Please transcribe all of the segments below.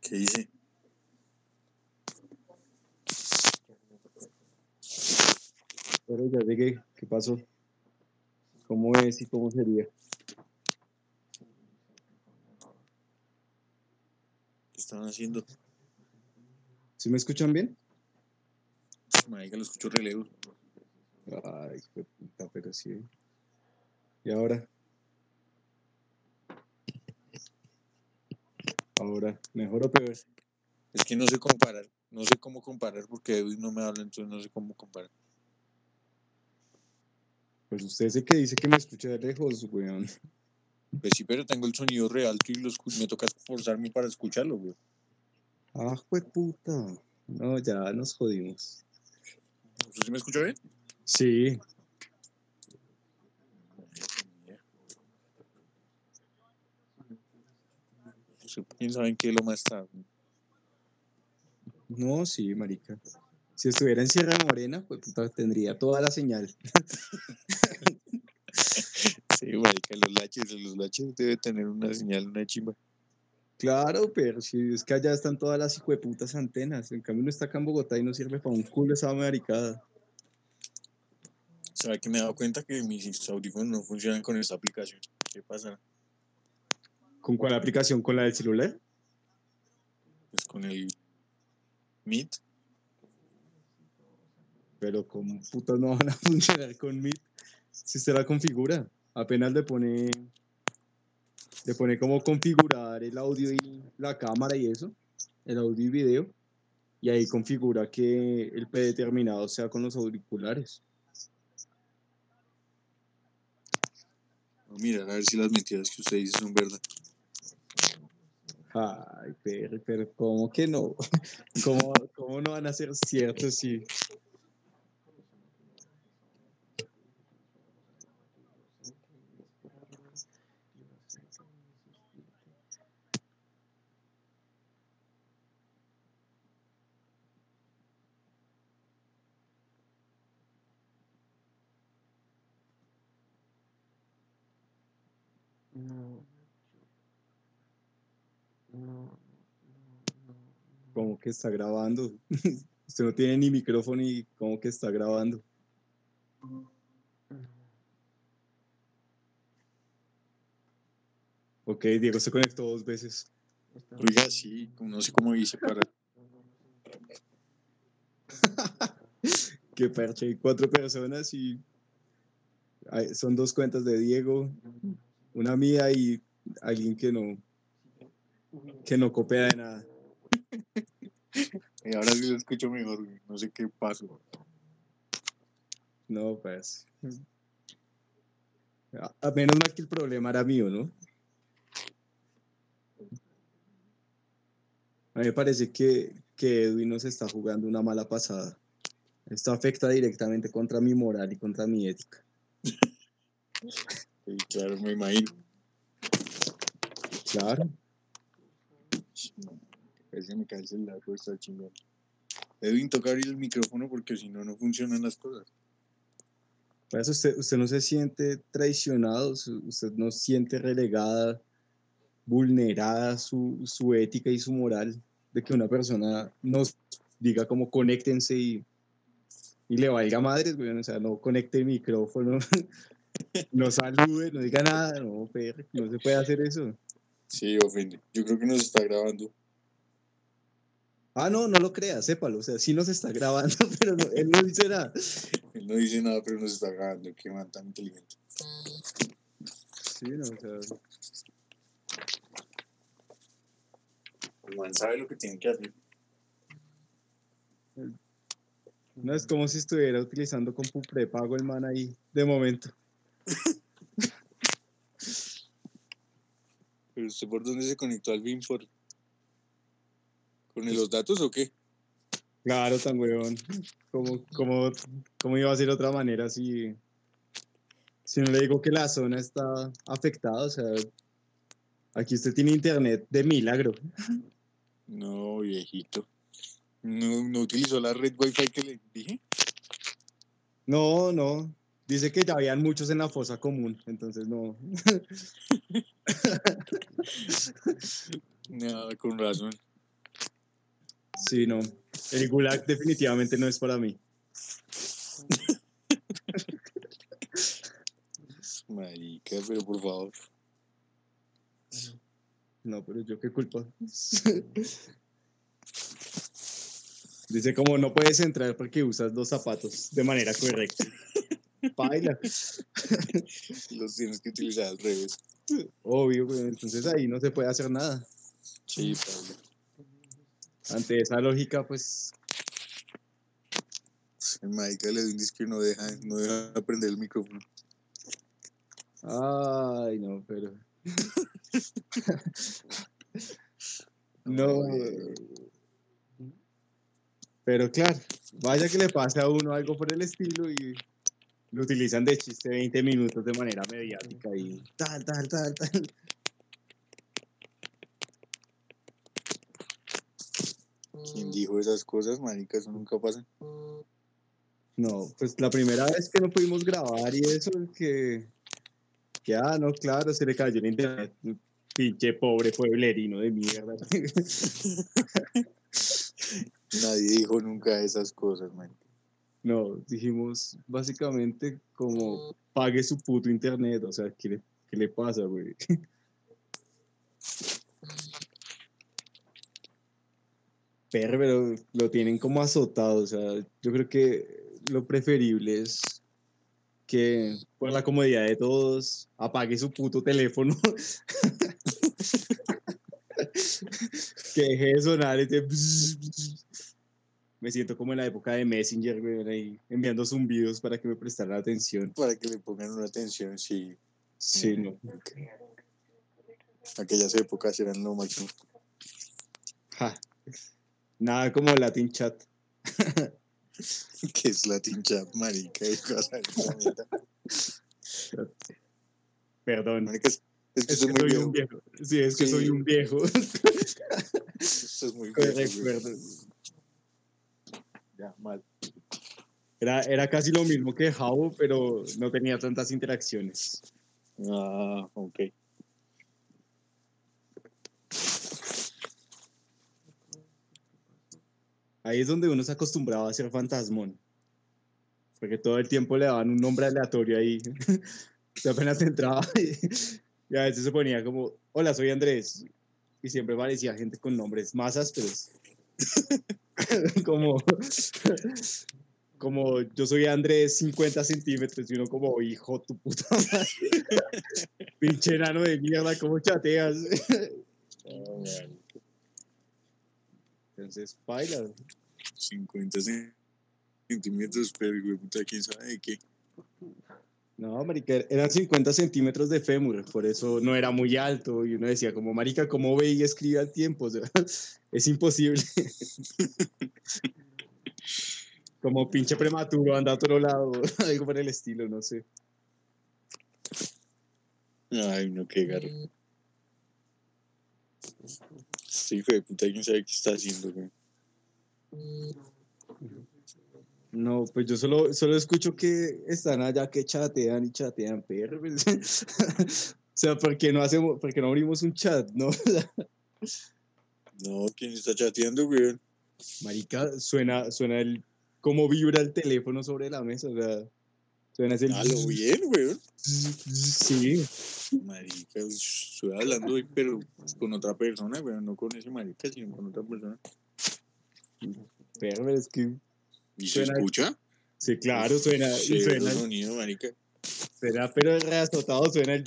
¿Qué dice? Pero ya llegué. ¿Qué pasó? ¿Cómo es y cómo sería? ¿Qué están haciendo? ¿Sí me escuchan bien? Marica, lo escucho re lejos. Ay, qué puta, pero sí. ¿Y ahora? Ahora, ¿mejor o peor? Es que no sé comparar. No sé cómo comparar porque Edwin no me habla, entonces no sé cómo comparar. Pues usted es el que dice que me escucha de lejos, weón. Pues sí, pero tengo el sonido re alto y lo escu- me toca esforzarme para escucharlo, güey. Ah, fue puta. No, ya nos jodimos. ¿Usted sí me escucha bien? Sí, ¿Usted ¿Quién sabe en qué lo más está? no, sí, marica. Si estuviera en Sierra Morena, pues puta, tendría toda la señal. Sí, marica, los laches, los laches debe tener una señal, una chimba. Claro, pero si es que allá están todas las hijueputas antenas. En cambio, uno está acá en Bogotá y no sirve para un culo esa maricada. ¿Sabe que me he dado cuenta que mis audífonos no funcionan con esta aplicación? ¿Qué pasa? ¿Con cuál aplicación? ¿Con la del celular? Pues con el Meet. Pero como putas no van a funcionar con Meet. Si usted la configura, apenas le pone, le pone como configurar el audio y la cámara y eso, el audio y video, y ahí configura que el predeterminado sea con los auriculares. Voy a mirar a ver si las mentiras que usted dice son verdad. Ay, pero, pero ¿cómo que no? ¿Cómo, cómo no van a ser ciertos si... que está grabando? Usted no tiene ni micrófono y ¿cómo que está grabando? Ok, Diego se conectó dos veces. Oiga, sí, no sé cómo hice para. Qué parche, hay cuatro personas y hay- son dos cuentas de Diego, una mía y alguien que no que no copia de nada. Y ahora sí lo escucho mejor, güey. No sé qué pasó. No, pues. A, menos mal que el problema era mío, ¿no? A mí me parece que, que Edwin nos está jugando una mala pasada. Esto afecta directamente contra mi moral y contra mi ética. Sí, claro, me imagino. Claro. Ese me cae el celular, pues está chingón. Edwin, toca abrir el micrófono porque si no, no funcionan las cosas. Por eso usted, usted no se siente traicionado, usted no siente relegada, vulnerada su, su ética y su moral de que una persona nos diga como conéctense y, y le valga madres, güey, o sea, no conecte el micrófono, no salude, no diga nada, no, no se puede hacer eso. Sí, ofende. Yo creo que nos está grabando. Ah, no, no lo crea, sépalo, o sea, sí nos está grabando, pero no- él no dice nada. Él no dice nada, pero nos está grabando. Qué man tan inteligente. Sí, no, o sea, El man sabe lo que tiene que hacer. no es como si estuviera utilizando compu prepago el man ahí, de momento. ¿Pero usted por dónde se conectó al Binford? ¿Con los datos o qué? Claro, tan huevón. ¿Cómo, cómo, cómo iba a ser de otra manera si, si no le digo que la zona está afectada? O sea, aquí usted tiene internet de milagro. No, viejito. ¿No, no utilizó la red Wi-Fi que le dije? No, no. Dice que ya habían muchos en la fosa común, entonces no. No, con razón. Sí, no. El gulag definitivamente no es para mí. Marica, pero por favor. No, pero yo qué culpa. Dice como no puedes entrar porque usas dos zapatos de manera correcta. Baila. Los tienes que utilizar al revés. Obvio, güey, entonces ahí no se puede hacer nada. Sí, Pablo. Ante esa lógica, pues, El le dio un disco y no deja, no deja prender el micrófono. ay, no, pero. no. Pero claro, vaya que le pase a uno algo por el estilo y lo utilizan de chiste 20 minutos de manera mediática y tal, tal, tal, tal. ¿Quién dijo esas cosas, marica? Eso nunca pasa. No, pues la primera vez que no pudimos grabar y eso, que, que ah, no, claro, se le cayó el internet. Pinche pobre pueblerino de mierda. Nadie dijo nunca esas cosas, man. No, dijimos básicamente como pague su puto internet, o sea, ¿qué le, qué le pasa, güey? Pero, pero lo tienen como azotado, o sea, yo creo que lo preferible es que por la comodidad de todos apague su puto teléfono. que deje de sonar este me siento como en la época de Messenger, güey, ahí enviando zumbidos para que me prestaran atención. Para que le pongan una atención, sí. Sí, no. Aquellas épocas eran lo máximo. Ja. Nada como Latin Chat. que es Latin Chat, marica. Perdón. Marica, es, es que Es soy que un viejo. Sí, es que Sí. soy un viejo. Eso es muy viejo. Recuerdo. Ya, mal. Era, era casi lo mismo que How, pero no tenía tantas interacciones. Ah, ok. Ahí es donde uno se acostumbraba a ser fantasmón. Porque todo el tiempo le daban un nombre aleatorio ahí. Apenas entraba y, y a veces se ponía como, hola, soy Andrés. Y siempre parecía gente con nombres más ásperos. como, como yo soy Andrés 50 centímetros y uno como, hijo tu puta madre. Pinche enano de mierda, ¿cómo chateas? Marica. Entonces, baila. 50 centímetros, pero puta, quién sabe de qué. No, marica, eran 50 centímetros de fémur, por eso no era muy alto. Y uno decía, como, marica, ¿cómo ve y escribe al tiempo? O sea, es imposible. como pinche prematuro, anda a otro lado, algo por el estilo, no sé. Ay, no, qué garro. Sí, hijo de puta, quién sabe qué está haciendo, güey. No, pues yo solo, solo escucho que están allá que chatean y chatean, perro. pues. o sea, ¿por qué no hacemos, por qué no abrimos un chat, no? No, ¿quién está chateando, güey? Marica, suena, suena el, cómo vibra el teléfono sobre la mesa, o sea, suena ese... A lo bien, güey. Sí, Marica, estoy hablando hoy, pero con otra persona, güey, no con ese marica, sino con otra persona. pero es que, ¿Y se Suena- escucha? sí, claro, suena, Sí, suena, el sonido, marica. suena, pero reazotado, suena el...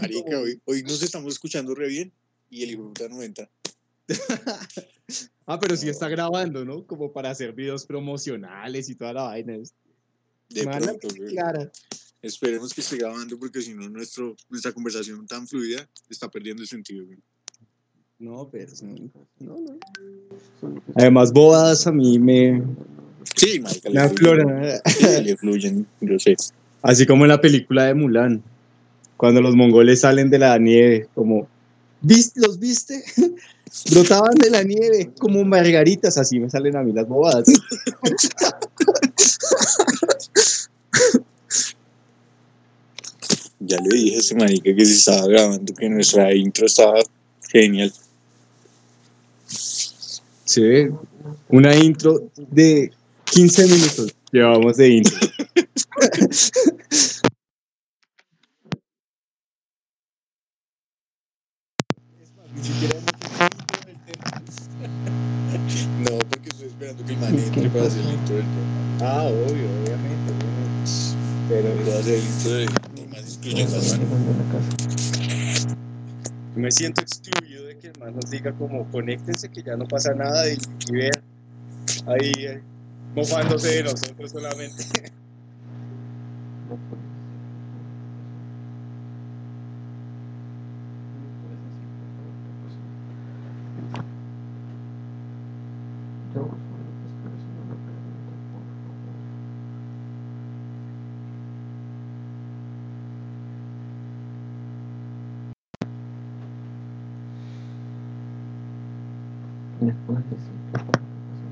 Marica, hoy, hoy nos estamos escuchando re bien y el hijo no entra. Ah, pero sí está grabando, ¿no? Como para hacer videos promocionales y toda la vaina. De Mala pronto. Clara. Esperemos que esté grabando porque si no, nuestro, nuestra conversación tan fluida está perdiendo el sentido, güey. No, pero no, no. Además, bobadas a mí me, Sí, marica, afloran. fluyen, le fluyen, yo sé. Así como en la película de Mulan, cuando los mongoles salen de la nieve, como, ¿viste, ¿los viste? Brotaban de la nieve como margaritas, así me salen a mí las bobadas. Ya le dije a ese marica que se estaba grabando, que nuestra intro estaba genial. Sí, una intro de 15 minutos llevamos de intro. No, porque estoy esperando que el man entre para hacer el intro del tema. Ah, obvio, obviamente, obviamente. Pero a hacer el intro de Me siento excluido de que el man nos diga como conéctense que ya no pasa nada y, y vean ahí eh, mofándose de nosotros solamente. ¿Me puedes decir qué fue lo que pasó?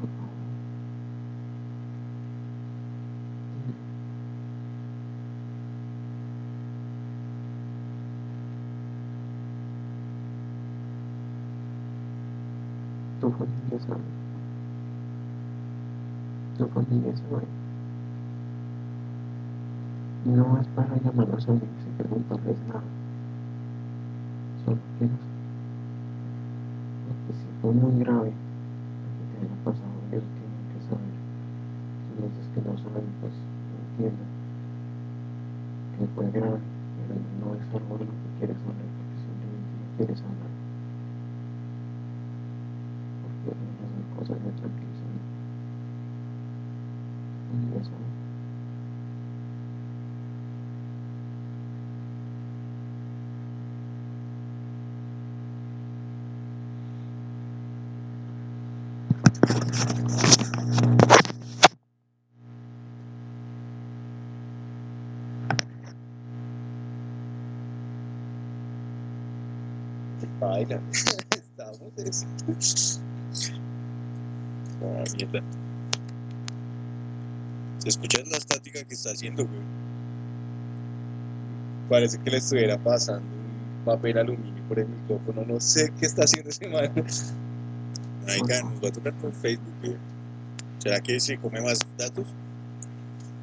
Por favor. Tu familia sabe. Tu familia sabe. No es para llamar a los amigos y preguntarles nada. Solo quiero porque si fue muy grave lo que te haya pasado, ellos tienen que saber. Si me dices que no saben, pues entiendo que fue grave, pero no algo de lo que quieres hablar porque simplemente no quieres hablar. Porque esas cosas me tranquilizan. Y eso. Baila. Estamos es- Ah, mierda. ¿Se escucha la estática que está haciendo, güey? Parece que le estuviera pasando un papel aluminio por el micrófono. No sé qué está haciendo ese man. Marica, nos va a tocar por Facebook, güey. ¿Será que se come más datos?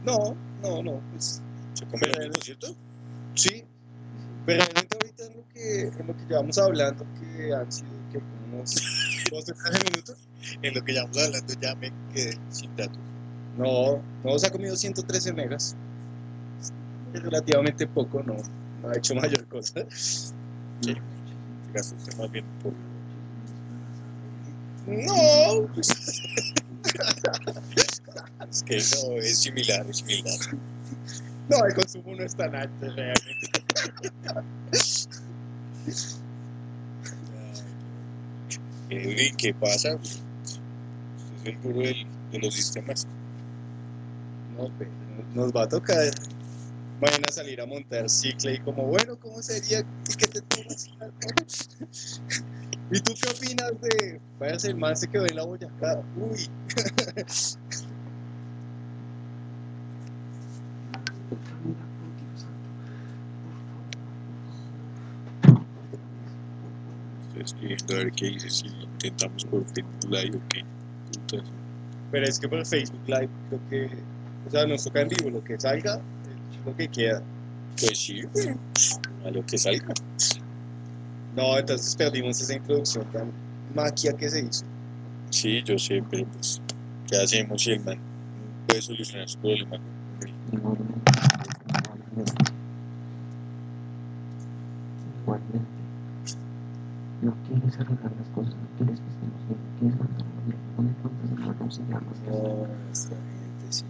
No, no, no. Pues ¿Se come Pero lo mismo, cierto? sí. Pero realmente ahorita en lo que, en lo que llevamos hablando, que han sido unos 12, 13 minutos. En lo que ya vamos hablando ya me quedé sin datos. No, no se ha comido 113 megas. Es relativamente poco, no, ha hecho mayor cosa. No, Es que no, es similar, es similar. no, el consumo no es tan alto realmente. Edwin, ¿qué pasa? Es el gurú del- de los sistemas. No, pues, nos va a tocar mañana salir a montar cicle y como, bueno, ¿cómo sería ¿Y que te tomas? ¿Y tú qué opinas de, vaya el man se quedó en la Boyacá? Uy, Camila, por Dios santo, Estoy escribiendo a ver qué dice si intentamos por Facebook Live o qué. Pero es que por Facebook Live creo que, o sea, nos toca en vivo, lo que salga es lo que queda. Pues sí, güey. A lo que salga. No, entonces perdimos esa introducción tan maquia que se hizo. Sí, yo sé, pero pues, ¿qué hacemos si el man puede solucionar su problema? Igualmente. No quieres arreglar las cosas, no quieres que estemos bien, no quieres mandar a la mierda, no me cuentas llamas que No, esta gente sí.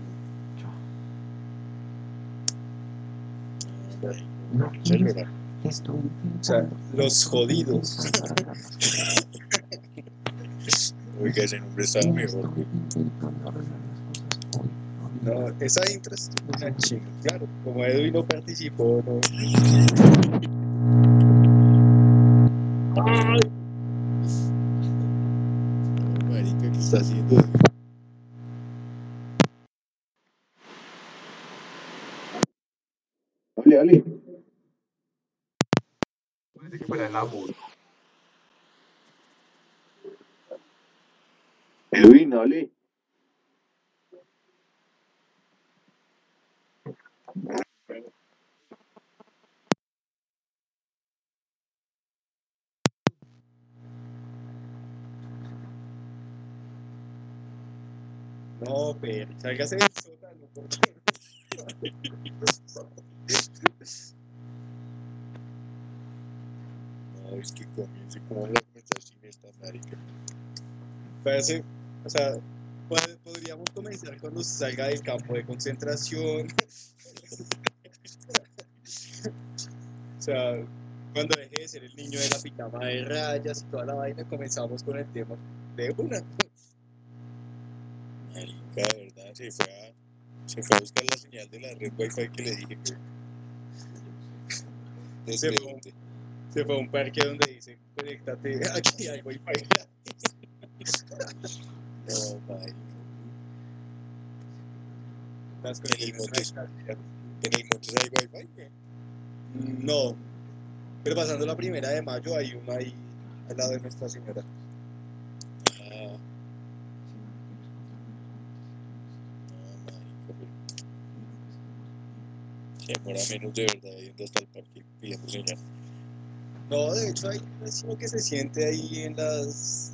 No quieres, estoy O sea, los jodidos. Oiga, ese nombre estaba mejor. No, esa intro es una chinga. Claro, como Edwin no participó, no. Que el amor. Edwin, hable. Pero sálgase del sótano. No, es que comience como la conversación esta marica. Parece, o sea, pod- podríamos comenzar cuando salga del campo de concentración. o sea, cuando deje de ser el niño de la pijama de rayas y toda la vaina, comenzamos con el tema de una. Marica, de verdad, se fue a, se fue a buscar la señal de la red wifi que le dije que. Se fue. Se fue a un parque donde dice, conéctate, aquí hay wifi gratis. No. Las En el conexiones Montes, en el Montes hay wifi. No, pero pasando la primera de mayo hay una ahí al lado de Nuestra Señora. Ah, no, marica, pero se demora menos de verdad yendo hasta el parque pidiendo señal. No, de hecho hay un vecino que se siente ahí en las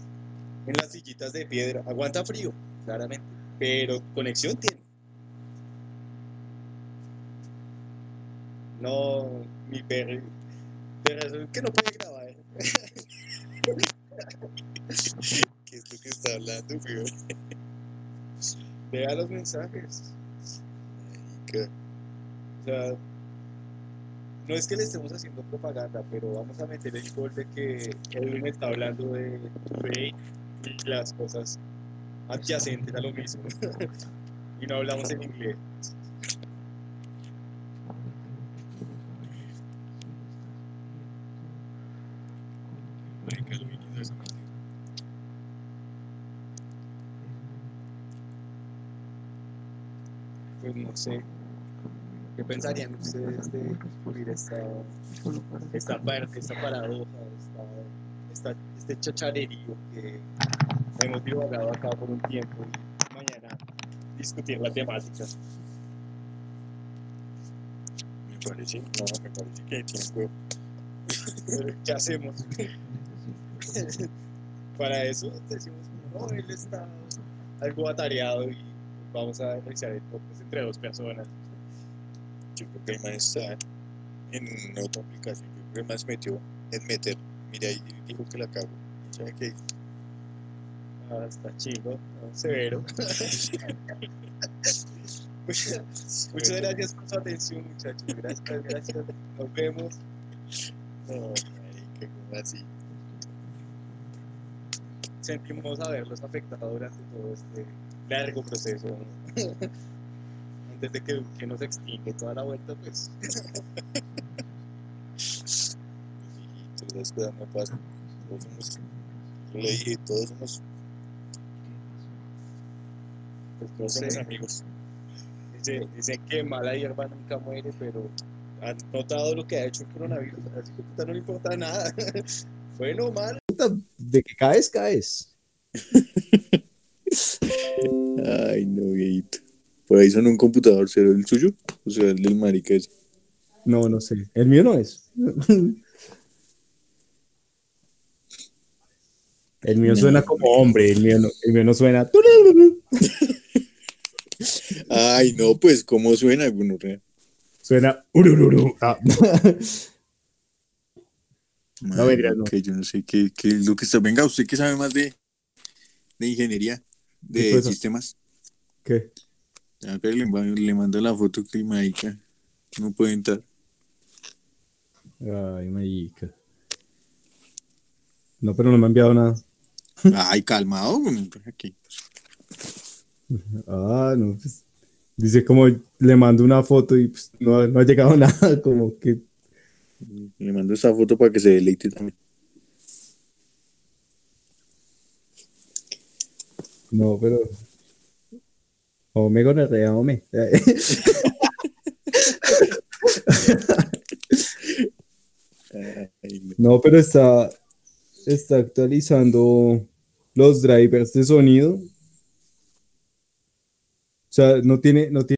en las sillitas de piedra. Aguanta frío, claramente, pero conexión tiene. No, mi perro. De razón que no puede grabar. ¿Qué es lo que está hablando, weón? Vea los mensajes. O no es que le estemos haciendo propaganda, pero vamos a meter el gol de que me está hablando de las cosas adyacentes a lo mismo. y no hablamos en inglés. Pues no sé. ¿Qué pensarían ustedes de descubrir esta, esta parte, esta paradoja, esta, esta- este chacharerío que hemos divagado acá por un tiempo y mañana discutir la temática? Me parece, no, me parece que tiene huevo. Pero, ¿Qué hacemos? Para eso decimos, no, él está algo atareado y vamos a realizar el podcast entre dos personas. Yo creo que el man está en otra aplicación. Yo creo que el man se metió en meter. Mira, ahí dijo que la cago. ¿Sabe qué? Ah, está chido, ¿no? severo. Muchas muchas gracias por su atención, muchachos. Gracias, gracias. Nos vemos. No, marica, ¿cómo así? Sentimos haberlos afectado durante todo este largo proceso. Antes de que, que nos extingue toda la vuelta, pues hijito, esas cosas no pasan. Todos somos, yo le dije, todos somos, pues todos somos amigos. Dice, dice que mala hierba nunca muere, pero han notado lo que ha hecho el coronavirus. Así que puta no le importa nada. bueno, mal. De que caes, caes. Ay, no, viejito. Por ahí sonó un computador, ¿será el suyo? O sea, el del marica ese. No, no sé. El mío no es. El mío No, suena como hombre, el mío no, el mío no suena. Ay, no, pues, ¿cómo suena? Bueno, Suena. Ah. Madre, mentira, no. Que yo no sé qué, qué es lo que está. Venga, usted que sabe más de, de ingeniería, ¿Qué de sistemas. ¿Qué? Ya, pero le, le mando la foto que el marica no puede entrar. Ay, marica. No, pero no me ha enviado nada. Ay, calmado, aquí. Ah, no, pues. Dice como le mando una foto y pues, no, no ha llegado nada, como que Le mando esta foto para que se deleite también. No, pero. Home gonorrea, home. Ay, no. No, pero está, está actualizando los drivers de sonido. O sea, no tiene, no tiene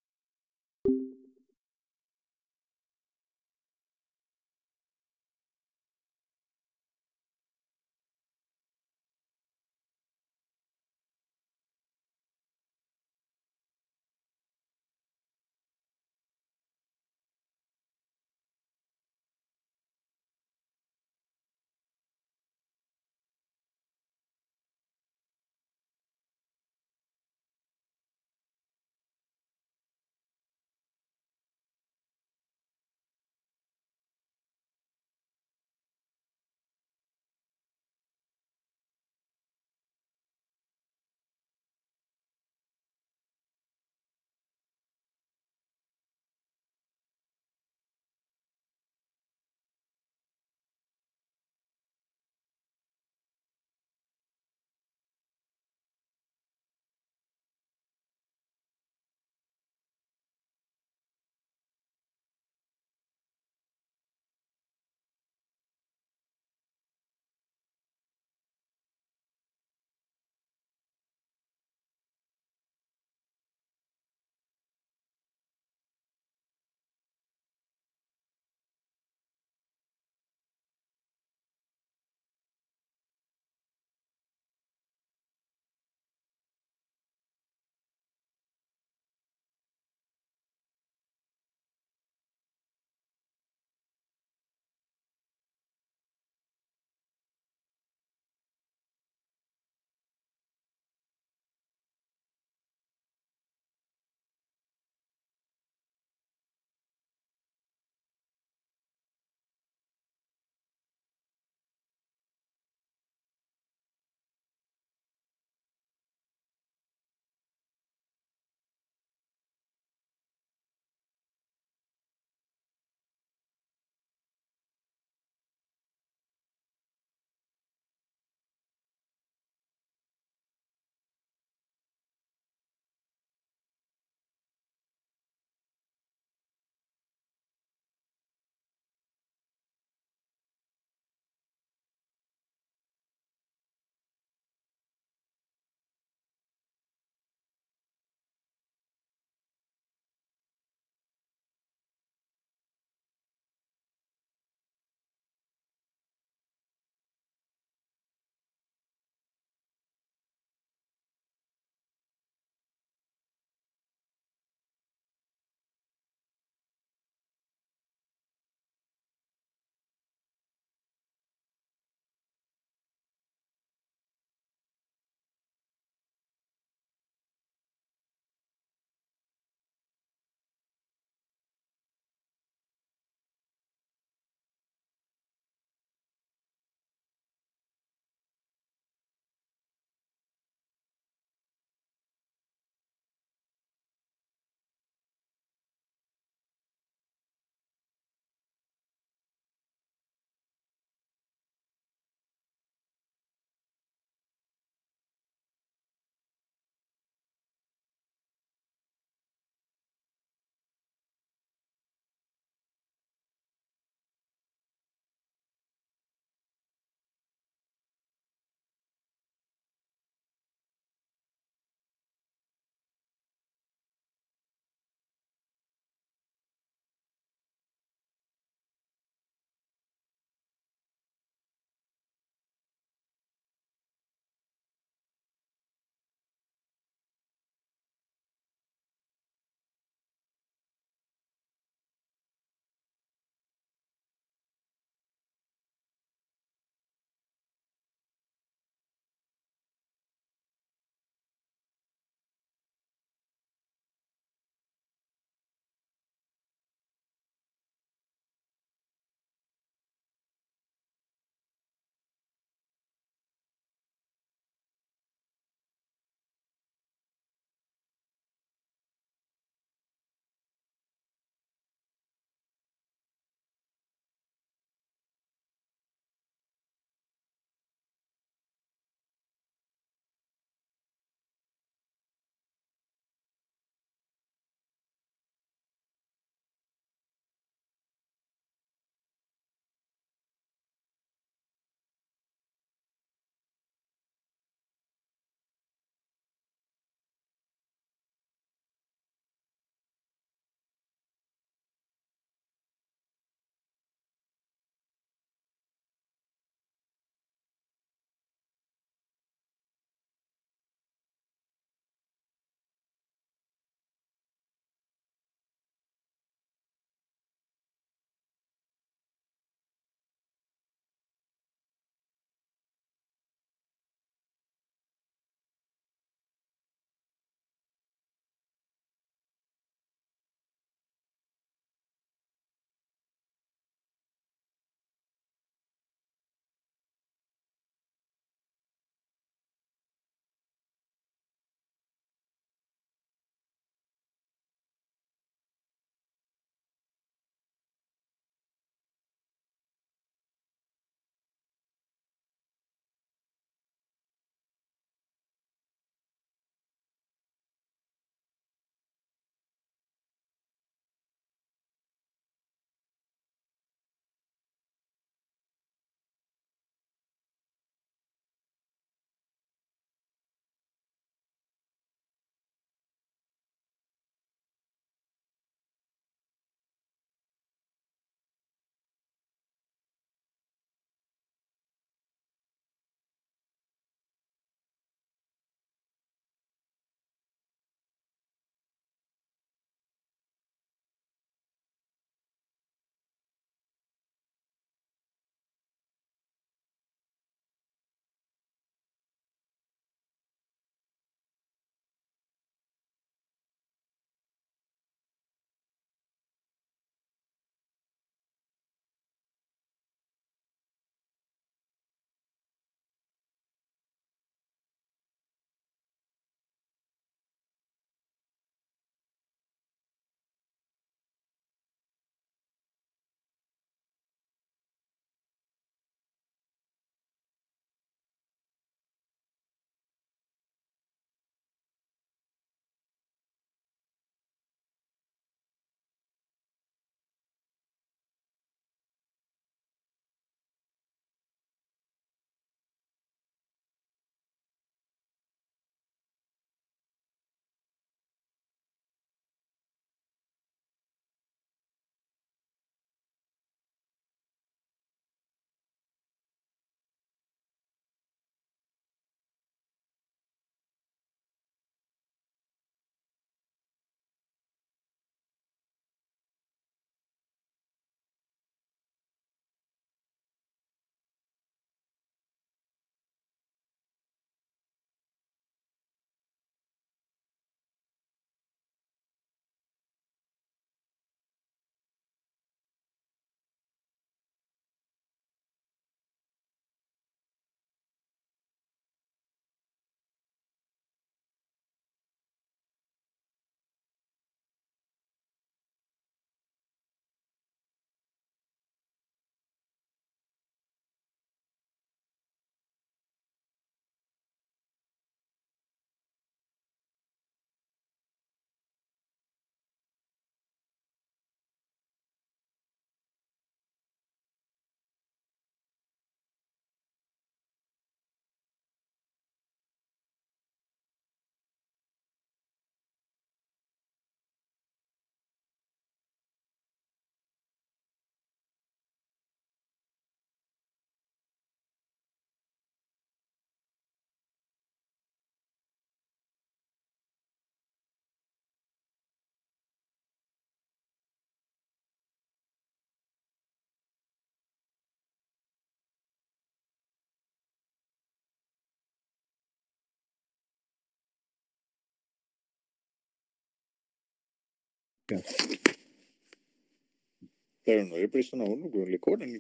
Pero no le prestan a uno, weón, le cobran.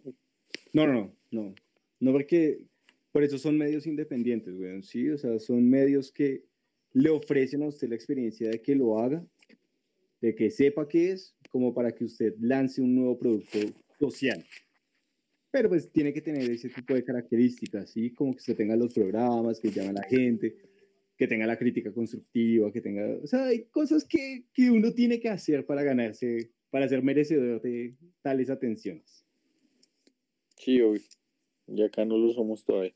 No, no, no, no. No porque por eso son medios independientes, weón, sí, o sea, son medios que le ofrecen a usted la experiencia de que lo haga, de que sepa qué es, como para que usted lance un nuevo producto social. Pero pues tiene que tener ese tipo de características, ¿sí? Como que usted tenga los programas, que llame a la gente, que tenga la crítica constructiva, que tenga... O sea, hay cosas que, que uno tiene que hacer para ganarse, para ser merecedor de tales atenciones. Sí, obvio. Y acá no lo somos todavía.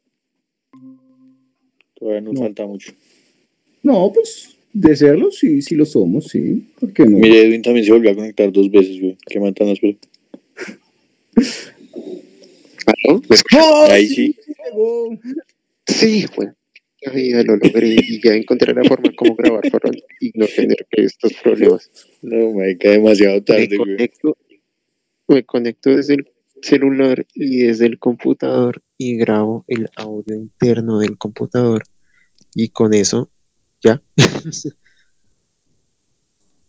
Todavía nos No. falta mucho. No, pues de serlo, sí, sí lo somos, sí. ¿Por qué no? Mire, Edwin también se volvió a conectar dos veces, güey. Qué matanas, pero. ¿Aló? ¿Me? ¡Oh, Ahí sí. llegó! Sí, bueno, ya, ya lo logré y ya encontré la forma como grabar para y no tener estos problemas. No, me cae demasiado Me tarde, güey. conecto, me conecto desde el celular y desde el computador y grabo el audio interno del computador y con eso ya.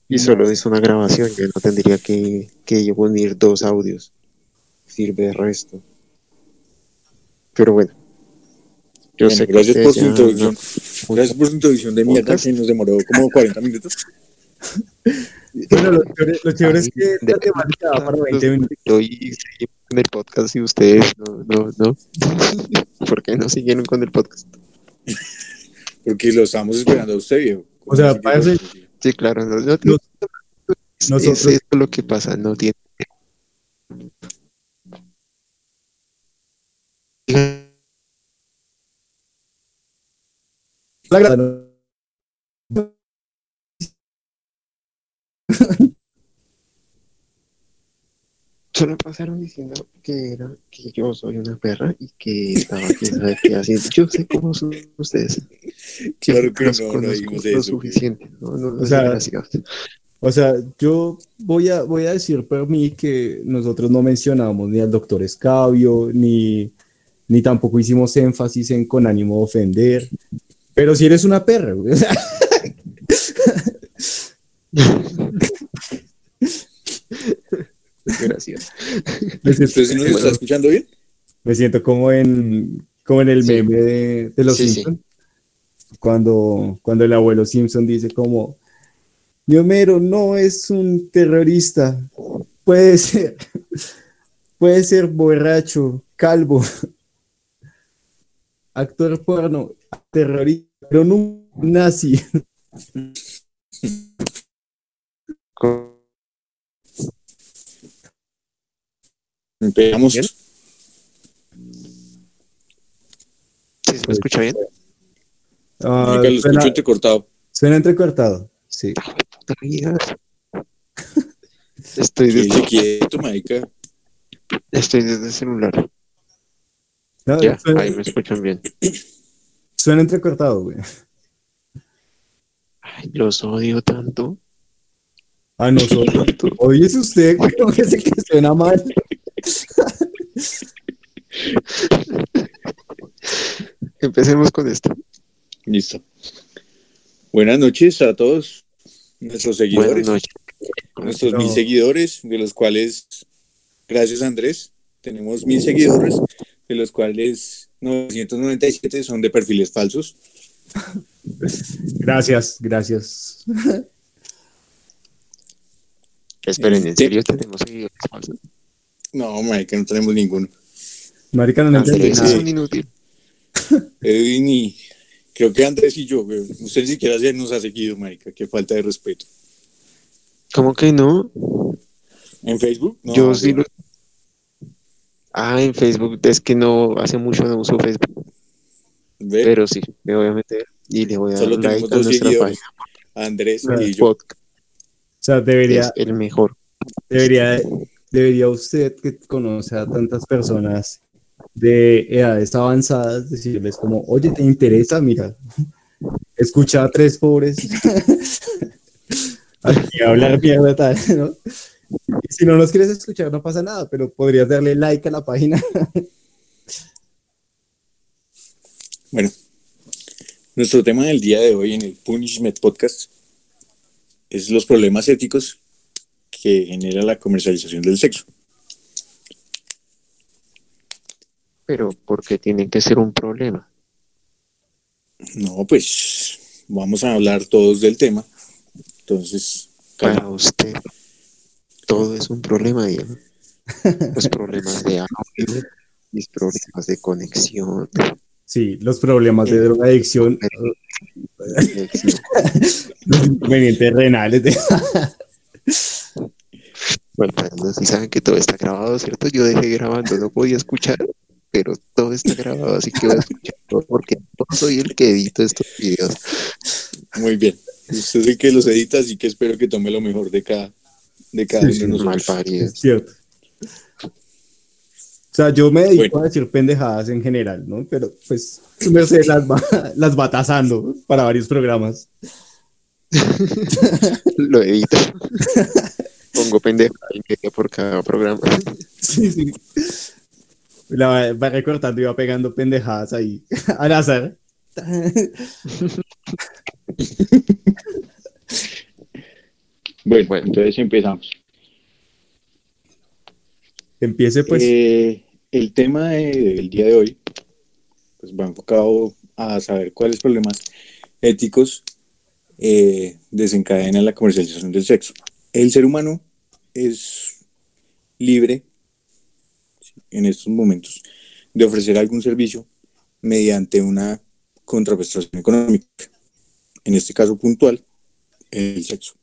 y solo es una grabación, yo no tendría que, que unir dos audios. Sirve de resto. Pero bueno. Yo Bueno, sé que gracias por su introducción. no- Gracias por su introducción de mierda que nos demoró como 40 minutos. Bueno, lo chévere, lo chévere es que la temática va para 20 minutos. Hoy seguimos con el podcast y ustedes no, no, no. ¿Por qué no siguieron con el podcast? Porque lo estábamos esperando a usted, viejo. O sea, parece- Sí, claro, no, no- es, nosotros- es esto lo que pasa, no tiene. La Solo pasaron diciendo que era que yo soy una perra y que estaba sabe qué haciendo. Yo sé cómo son ustedes. Claro que los no, no conozco dijimos lo suficiente. No, no, no, O sea. O sea, yo voy a, voy a decir por mí que nosotros no mencionamos ni al doctor Escabio, ni, ni tampoco hicimos énfasis en con ánimo de ofender. Pero si eres una perra, güey, o sea, Gracias. me siento, ¿Usted sí nos está escuchando bien? me siento como en, como en el Sí. meme de, de los Sí, sí. Simpsons. Cuando, cuando el abuelo Simpson dice como, mi Homero no es un terrorista, puede ser, puede ser borracho, calvo, actor porno, terrorista, pero no un nazi. Empezamos. ¿Sí se me escucha bien? Ah, Marica, lo suena, escucho entrecortado. suena entrecortado, sí. Puta vida. Estoy desde, quieto, marica. estoy desde el celular. No, Ya, suena, ahí me escuchan bien. suena entrecortado, güey. Ay, los odio tanto. A nosotros. Oye, es usted, güey, es el que suena mal. Empecemos con esto. Listo. Buenas noches a todos nuestros seguidores. Buenas noches. nuestros No. mil seguidores, de los cuales, gracias Andrés, tenemos mil seguidores, de los cuales 997 son de perfiles falsos. Gracias, gracias. Esperen, ¿en Este- serio tenemos seguidores falsos? No, marica, no tenemos ninguno. Marica, no sí. es un inútil. Edwin y creo que Andrés y yo, usted ni siquiera se nos ha seguido, marica, qué falta de respeto. ¿Cómo que no? ¿En Facebook? No, Yo sí lo... Ah, en Facebook. Es que no, hace mucho no uso Facebook. Ve, Pero sí, me voy a meter y le voy a dar Solo like tenemos a nuestra página. Andrés y yo. Podcast O sea, debería, es el mejor. debería, debería usted que conoce a tantas personas de edades avanzadas decirles como, oye, ¿te interesa? Mira, escucha a tres pobres aquí hablar mierda tal, ¿no? Si no nos quieres escuchar, no pasa nada, pero podrías darle like a la página. Bueno, nuestro tema del día de hoy en el Punishment Podcast es los problemas éticos que genera la comercialización del sexo. Pero ¿por qué tiene que ser un problema? No, pues vamos a hablar todos del tema. Entonces, Para usted, todo es un problema, Diego. Los problemas de audio, mis problemas de conexión, Sí, los problemas de drogadicción, conexión. los inconvenientes renales. de- Bueno, no sé si saben que todo está grabado, ¿cierto? Yo dejé grabando, no podía escuchar, pero todo está grabado, así que voy a escuchar todo porque no soy el que edito estos videos. Muy bien. Usted es el que los edita, así que espero que tome lo mejor de cada, de cada Sí, uno sí, de Mal nosotros. parido. Es cierto. O sea, yo me dedico Bueno. a decir pendejadas en general, ¿no? Pero pues merced las va, las va tasando para varios programas. Lo edito. Pongo pendeja y media por cada programa. Sí, sí. La va, va recortando y va pegando pendejadas ahí al azar. Bueno, Bueno. entonces empezamos. Empiece pues. Eh, el tema de- del día de hoy pues va enfocado a saber cuáles problemas éticos eh, desencadenan la comercialización del sexo. El ser humano es libre en estos momentos de ofrecer algún servicio mediante una contraprestación económica. En este caso puntual, el sexo.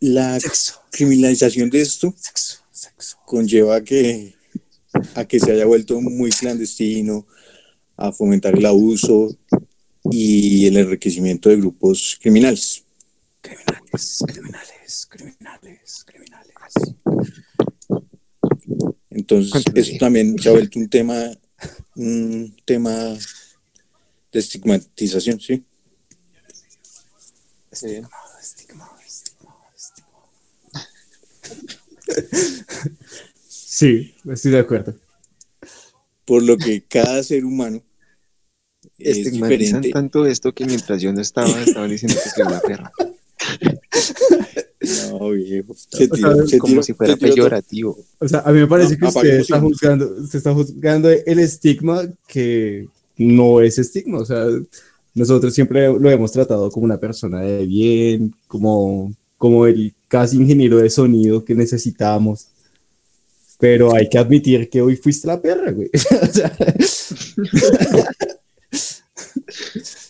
La Sexo, criminalización de esto sexo, sexo. conlleva a que, a que se haya vuelto muy clandestino, a fomentar el abuso y el enriquecimiento de grupos criminales. Criminales, criminales, criminales, criminales. Entonces, esto también se ha vuelto un tema, un tema de estigmatización, ¿sí? Estigma, estigma. Sí, estoy de acuerdo. Por lo que cada ser humano es diferente. tanto esto que mientras yo no estaba, estaban diciendo que soy una perra. No, viejo. Se O tiró- sea, se Como tiró- si fuera se todo. peyorativo. O sea, a mí me parece No, que usted está juzgando, usted está juzgando el estigma que no es estigma. O sea, nosotros siempre lo hemos tratado como una persona de bien, como, como el casi ingeniero de sonido que necesitamos. Pero hay que admitir que hoy fuiste la perra, güey.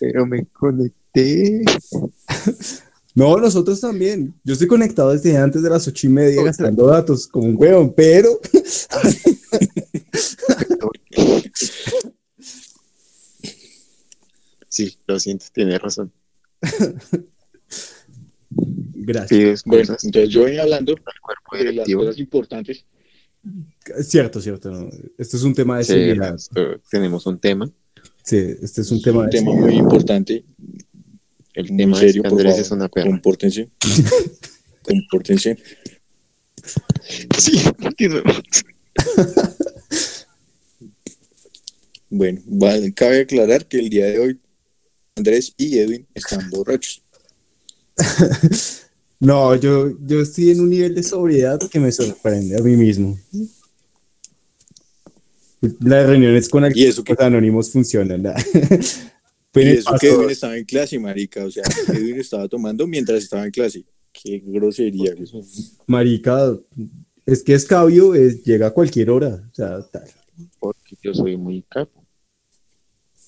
Pero me conecté. no, nosotros también. Yo estoy conectado desde antes de las ocho y media gastando datos como un huevón, pero Sí, lo siento, tiene razón. gracias. Bueno, entonces yo venía hablando al cuerpo de las cosas importantes. Cierto, cierto. no. Esto es un tema de Sí, seguridad. tenemos un tema. Sí, este es un tema un de tema seguridad. muy importante. El Muy tema serio, es que Andrés favor. es una perra. Compórtense. Compórtense. Sí, continuemos. Bueno, vale, cabe aclarar que el día de hoy Andrés y Edwin están borrachos. No, yo, yo estoy en un nivel de sobriedad que me sorprende a mí mismo. Las reuniones con Y eso que- alcohólicos anónimos funcionan. eso que. Edwin estaba en clase, marica. O sea, Edwin estaba tomando mientras estaba en clase. Qué grosería. Marica, es que escabio es, llega a cualquier hora. O sea, tal. Porque yo soy muy capo.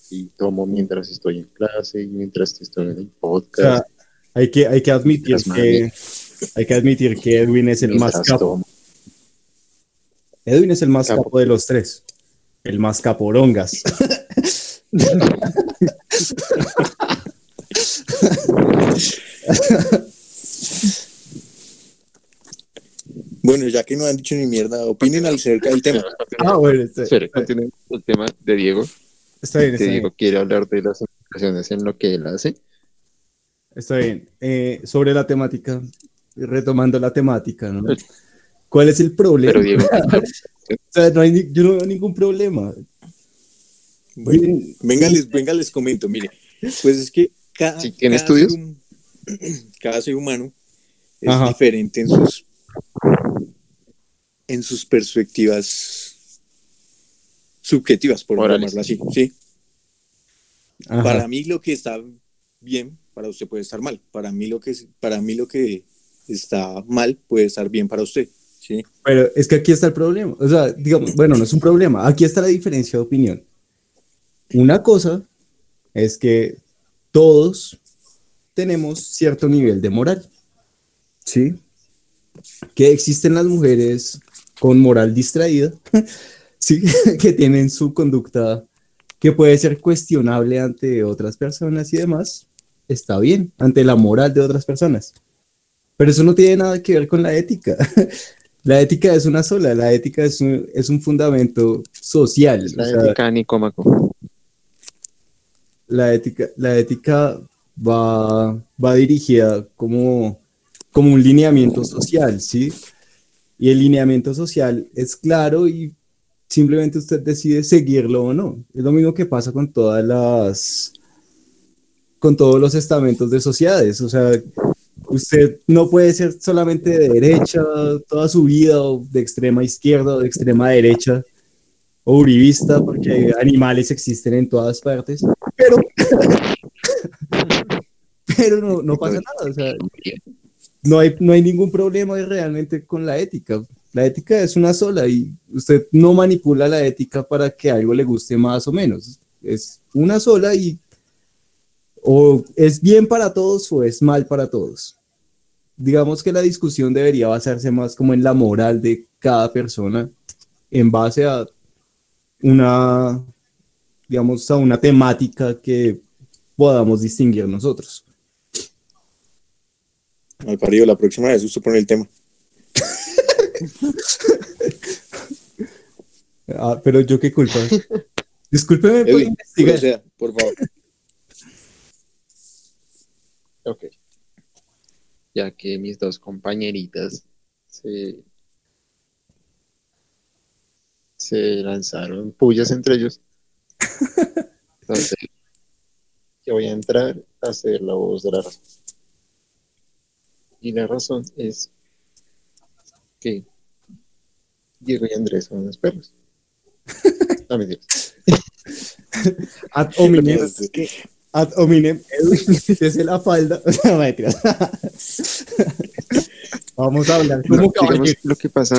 Y tomo mientras estoy en clase y mientras estoy en el O podcast. sea, hay que, hay que admitir que hay que admitir que Edwin es el más capo. tomo. Edwin es el más Capo. capo de los tres. El más caporongas. Bueno, ya que no han dicho ni mierda, opinen acerca del tema. Ah, bueno, está, continuemos con el tema de Diego. está bien, está bien. Diego quiere hablar de las implicaciones en lo que él hace. Está bien. Eh, sobre la temática, retomando la temática, ¿no? ¿Cuál es el problema? Pero Diego, O sea, no hay ni- yo no veo ningún problema. Bueno, venga, les, venga, les comento. Mire, pues es que cada, ¿Sí cada estudios? ser cada ser humano es Ajá. diferente en sus en sus perspectivas subjetivas, por Morales. llamarlo así. Sí. Ajá. Para mí lo que está bien, para usted puede estar mal. Para mí lo que para mí lo que está mal puede estar bien para usted. Sí. Pero es que aquí está el problema. O sea, digamos, bueno, no es un problema. Aquí está la diferencia de opinión. Una cosa es que todos tenemos cierto nivel de moral. ¿Sí? Que existen las mujeres con moral distraída, ¿sí? que tienen su conducta que puede ser cuestionable ante otras personas y demás. Está bien, ante la moral de otras personas. Pero eso no tiene nada que ver con la ética. La ética es una sola, la ética es un, es un fundamento social. La o sea, ética Nicómaco. la ética, la ética va, va dirigida como, como un lineamiento social, ¿sí? Y el lineamiento social es claro y simplemente usted decide seguirlo o no. Es lo mismo que pasa con todas las, con todos los estamentos de sociedades. O sea, usted no puede ser solamente de derecha toda su vida o de extrema izquierda o de extrema derecha o uribista porque animales existen en todas partes, pero pero no, no pasa nada, o sea, no hay, no hay ningún problema realmente con la ética. La ética es una sola y usted no manipula la ética para que algo le guste más o menos. Es una sola y o es bien para todos o es mal para todos. Digamos que la discusión debería basarse más como en la moral de cada persona en base a una, digamos, a una temática que podamos distinguir nosotros. Al parido, la próxima vez usted pone el tema. Ah, pero yo qué culpa. Discúlpeme por Edwin, investigar. por favor. Ok. Ya que mis dos compañeritas se, se lanzaron pullas entre ellos. Entonces, yo voy a entrar a hacer la voz de la razón. Y la razón es que Diego y Andrés son unos perros. No me Ad hominem, Este, ad hominem, Edwin, desde la falda. No, mentiras. Vamos a hablar como No, digamos, caballeros. lo que pasa.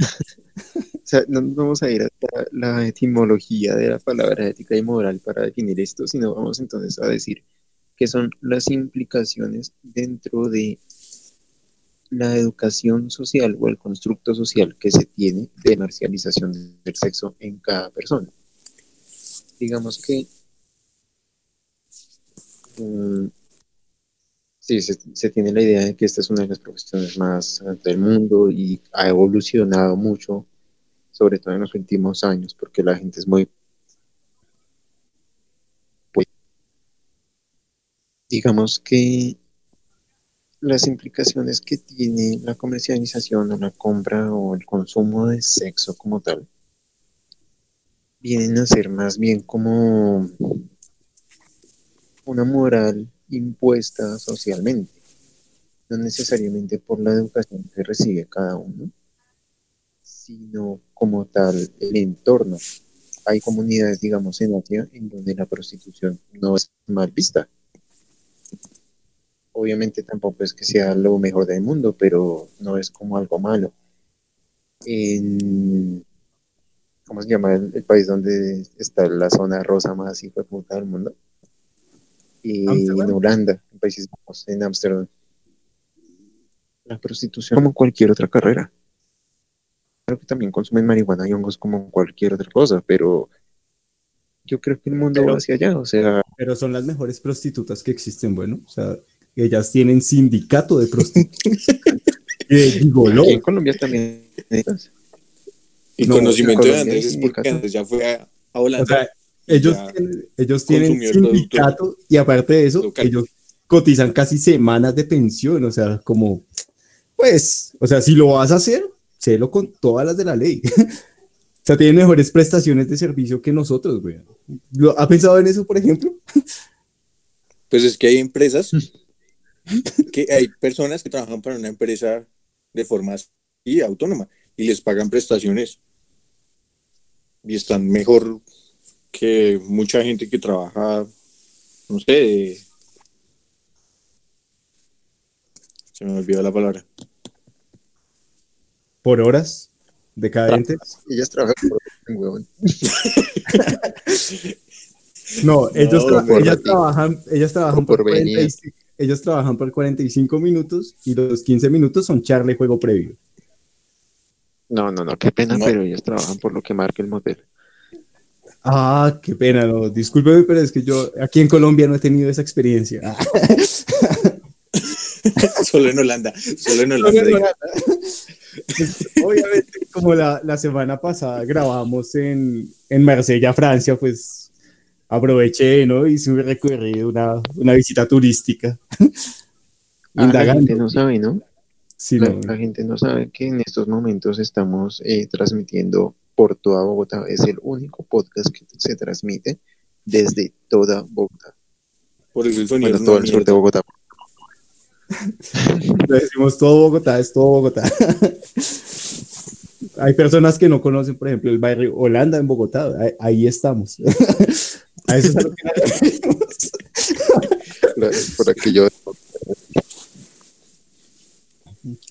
o sea, no nos vamos a ir hasta la etimología de la palabra ética y moral para definir esto, sino vamos entonces a decir qué son las implicaciones dentro de la educación social o el constructo social que se tiene de marcialización del sexo en cada persona. Digamos que mm, Sí, se, tiene la idea de que esta es una de las profesiones más altas del mundo y ha evolucionado mucho, sobre todo en los últimos años, porque la gente es muy... pues, digamos que las implicaciones que tiene la comercialización o la compra o el consumo de sexo como tal vienen a ser más bien como una moral impuesta socialmente, no necesariamente por la educación que recibe cada uno, sino como tal el entorno. Hay comunidades, digamos, en Asia en donde la prostitución no es mal vista. Obviamente tampoco es que sea lo mejor del mundo, pero no es como algo malo. En, ¿cómo se llama el, país donde está la zona rosa más hijo del mundo? Y en Holanda, en Países Bajos, en Ámsterdam. La prostitución como cualquier otra carrera. Creo que también consumen marihuana y hongos como cualquier otra cosa, pero yo creo que el mundo Pero- va hacia allá, o sea, Pero son las mejores prostitutas que existen, bueno. O sea, ellas tienen sindicato de prostitutas. aquí en Colombia también. Y No, conocimiento de Andrés porque. Andrés ya fue a, a Holanda. O sea, ellos tienen, ellos tienen sindicato y aparte de eso, local. ellos cotizan casi semanas de pensión. O sea, como, pues, o sea, si lo vas a hacer, sélo con todas las de la ley. o sea, tienen mejores prestaciones de servicio que nosotros, güey. ¿Lo- ¿Ha pensado en eso, por ejemplo? Pues es que hay empresas que hay personas que trabajan para una empresa de forma así, autónoma y les pagan prestaciones y están mejor que mucha gente que trabaja, no sé, de- se me olvidó la palabra. Por horas decadentes. Ellas trabajan por huevón. No, ellos, No, tra- por ellas trabajan, ellas trabajan por, por venir. 45, ellos trabajan por 45 minutos y los 15 minutos son charla y juego previo. No, no, no, qué pena, No. pero ellos trabajan por lo que marca el motel. Ah, qué pena, no, discúlpeme, pero es que yo aquí en Colombia no he tenido esa experiencia. Ah, solo en Holanda, solo en Holanda. digo. Obviamente, como la, la semana pasada grabamos en, en Marsella, Francia, pues aproveché, ¿no? Hice un recorrido, una, una visita turística. Ah, la gente no sabe, ¿no? Sí, La, no. la gente no sabe que en estos momentos estamos eh, transmitiendo por toda Bogotá. Es el único podcast que se transmite desde toda Bogotá. Por eso el sonido Bueno, todo el sur de. Bogotá. Le decimos todo Bogotá, es todo Bogotá. Hay personas que no conocen, por ejemplo, el barrio Holanda en Bogotá. Ahí, ahí estamos. A eso es a lo que Por aquí yo.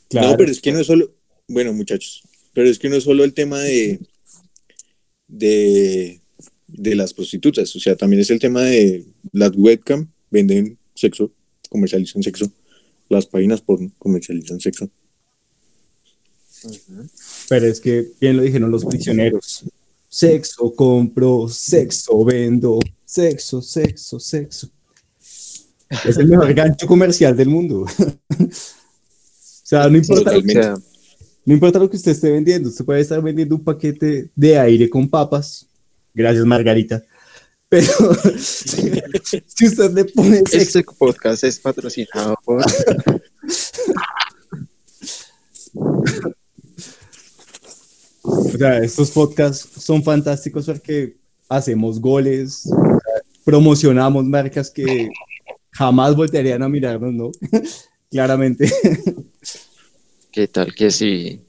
Claro. No, pero es que no es solo, bueno, muchachos, pero es que no es solo el tema de, de, de las prostitutas, o sea, también es el tema de las webcam, venden sexo, comercializan sexo, las páginas porno comercializan sexo. Pero es que bien lo dijeron los prisioneros. Sexo compro, sexo vendo, sexo, sexo, sexo. Es el mejor gancho comercial del mundo. o sea, no importa, sea, no importa lo que usted esté vendiendo, usted puede estar vendiendo un paquete de aire con papas. Gracias, Margarita. Pero si usted le pone sexo, este podcast es patrocinado por. o sea, estos podcasts son fantásticos porque hacemos goles, promocionamos marcas que jamás voltearían a mirarnos, ¿no? Claramente. ¿Qué tal que si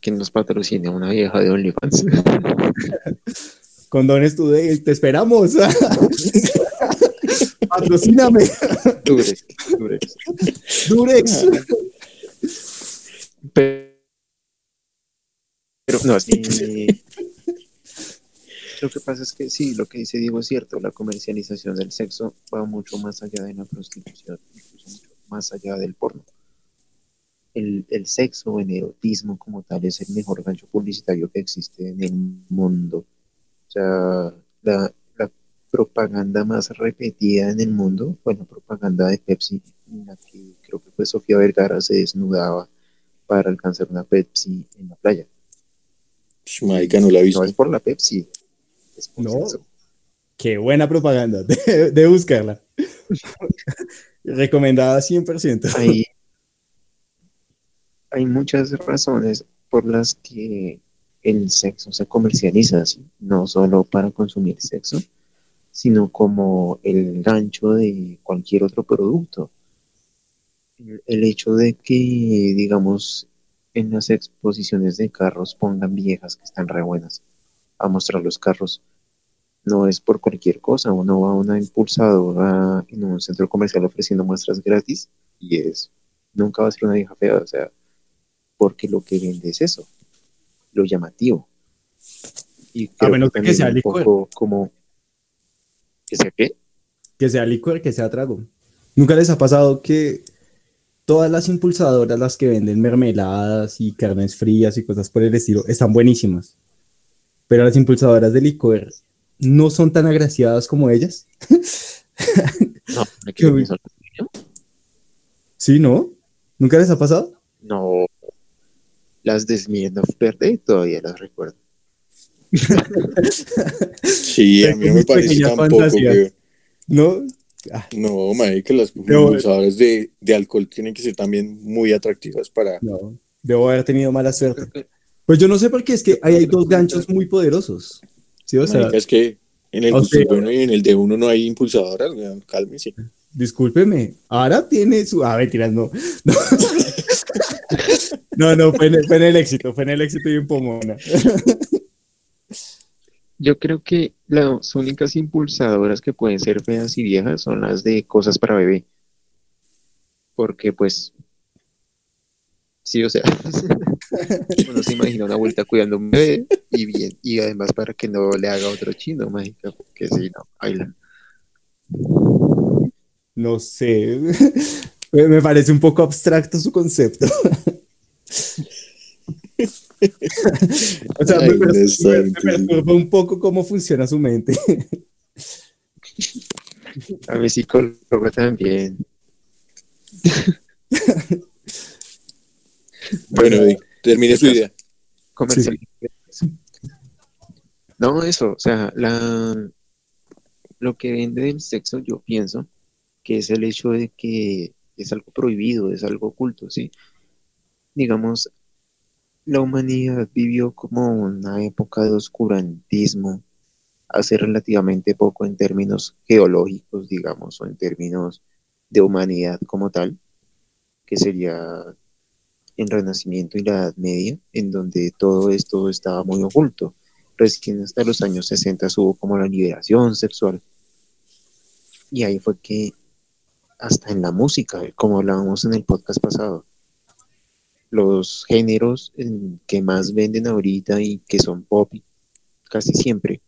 que nos patrocine una vieja de OnlyFans? Condones Today, te esperamos. Patrocíname, Durex, Durex. Durex. Pero, pero no, sí. Lo que pasa es que sí, lo que dice Diego es cierto, la comercialización del sexo va mucho más allá de la prostitución, incluso mucho más allá del porno. El, el sexo, el erotismo como tal, es el mejor gancho publicitario que existe en el mundo. O sea, la, la propaganda más repetida en el mundo fue la propaganda de Pepsi, en la que creo que fue Sofía Vergara se desnudaba para alcanzar una Pepsi en la playa. Marica, no la he visto. No es por la Pepsi, es por No. sexo. Qué buena propaganda, de, de buscarla. Recomendada 100%. Hay, hay muchas razones por las que el sexo se comercializa así, no solo para consumir sexo, sino como el gancho de cualquier otro producto. El hecho de que, digamos, en las exposiciones de carros pongan viejas que están re buenas a mostrar los carros, no es por cualquier cosa, uno va a una impulsadora en un centro comercial ofreciendo muestras gratis y es, nunca va a ser una vieja fea, o sea, porque lo que vende es eso, lo llamativo. Y creo menos que sea un licor. poco como, ¿que sea qué? Que sea licor, que sea trago. ¿Nunca les ha pasado que todas las impulsadoras, las que venden mermeladas y carnes frías y cosas por el estilo, están buenísimas? Pero las impulsadoras de licor no son tan agraciadas como ellas. No, ¿me Qué quedo bien. pensando, ¿Sí, no? ¿Nunca les ha pasado? No, las de Smirnoff Verde todavía las recuerdo. Sí, a mí no me parece tampoco, güey. ¿No? Ah, No, marica, las impulsadoras de, de alcohol tienen que ser también muy atractivas para... no. Debo haber tenido mala suerte. Que- Pues yo no sé por qué es que ahí hay dos ganchos muy poderosos. Sí, o sea, Marica, es que en el o gusto sea- bueno y en el de uno no hay impulsadoras, cálmese. discúlpeme, ahora tiene su. Ah, mentiras, no. No, no, no, fue, en el, fue en el éxito, fue en el éxito y en Pomona. Yo creo que las únicas impulsadoras que pueden ser feas y viejas son las de cosas para bebé. Porque pues, sí, o sea, uno se imagina una vuelta cuidando a un bebé y bien, y además para que no le haga otro chino, mágica, porque si no, baila. No sé. Me me parece un poco abstracto su concepto. O sea, me, Ay, me perturba un poco cómo funciona su mente. A mi psicólogo también. Bueno, termine su idea. comercial. No, eso, o sea, la, lo que vende del sexo, yo pienso que es el hecho de que es algo prohibido, es algo oculto, ¿sí? Digamos, la humanidad vivió como una época de oscurantismo hace relativamente poco en términos geológicos, digamos, o en términos de humanidad como tal, que sería el Renacimiento y la Edad Media, en donde todo esto estaba muy oculto. Recién hasta los años 60 hubo como la liberación sexual. Y ahí fue que, hasta en la música, como hablábamos en el podcast pasado, los géneros en- que más venden ahorita y que son pop casi siempre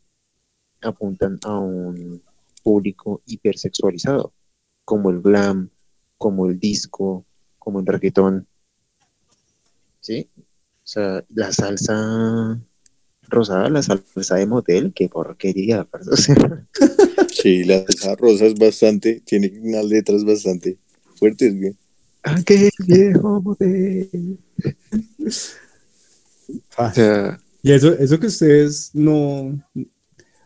apuntan a un público hipersexualizado, como el glam, como el disco, como el reggaetón. ¿Sí? O sea, la salsa rosada, la salsa de motel, qué porquería. o sea, Sí, la salsa rosa es bastante, tiene unas letras bastante fuertes, güey. Aquel viejo motel. Ah, O sea, Y eso, eso que ustedes no,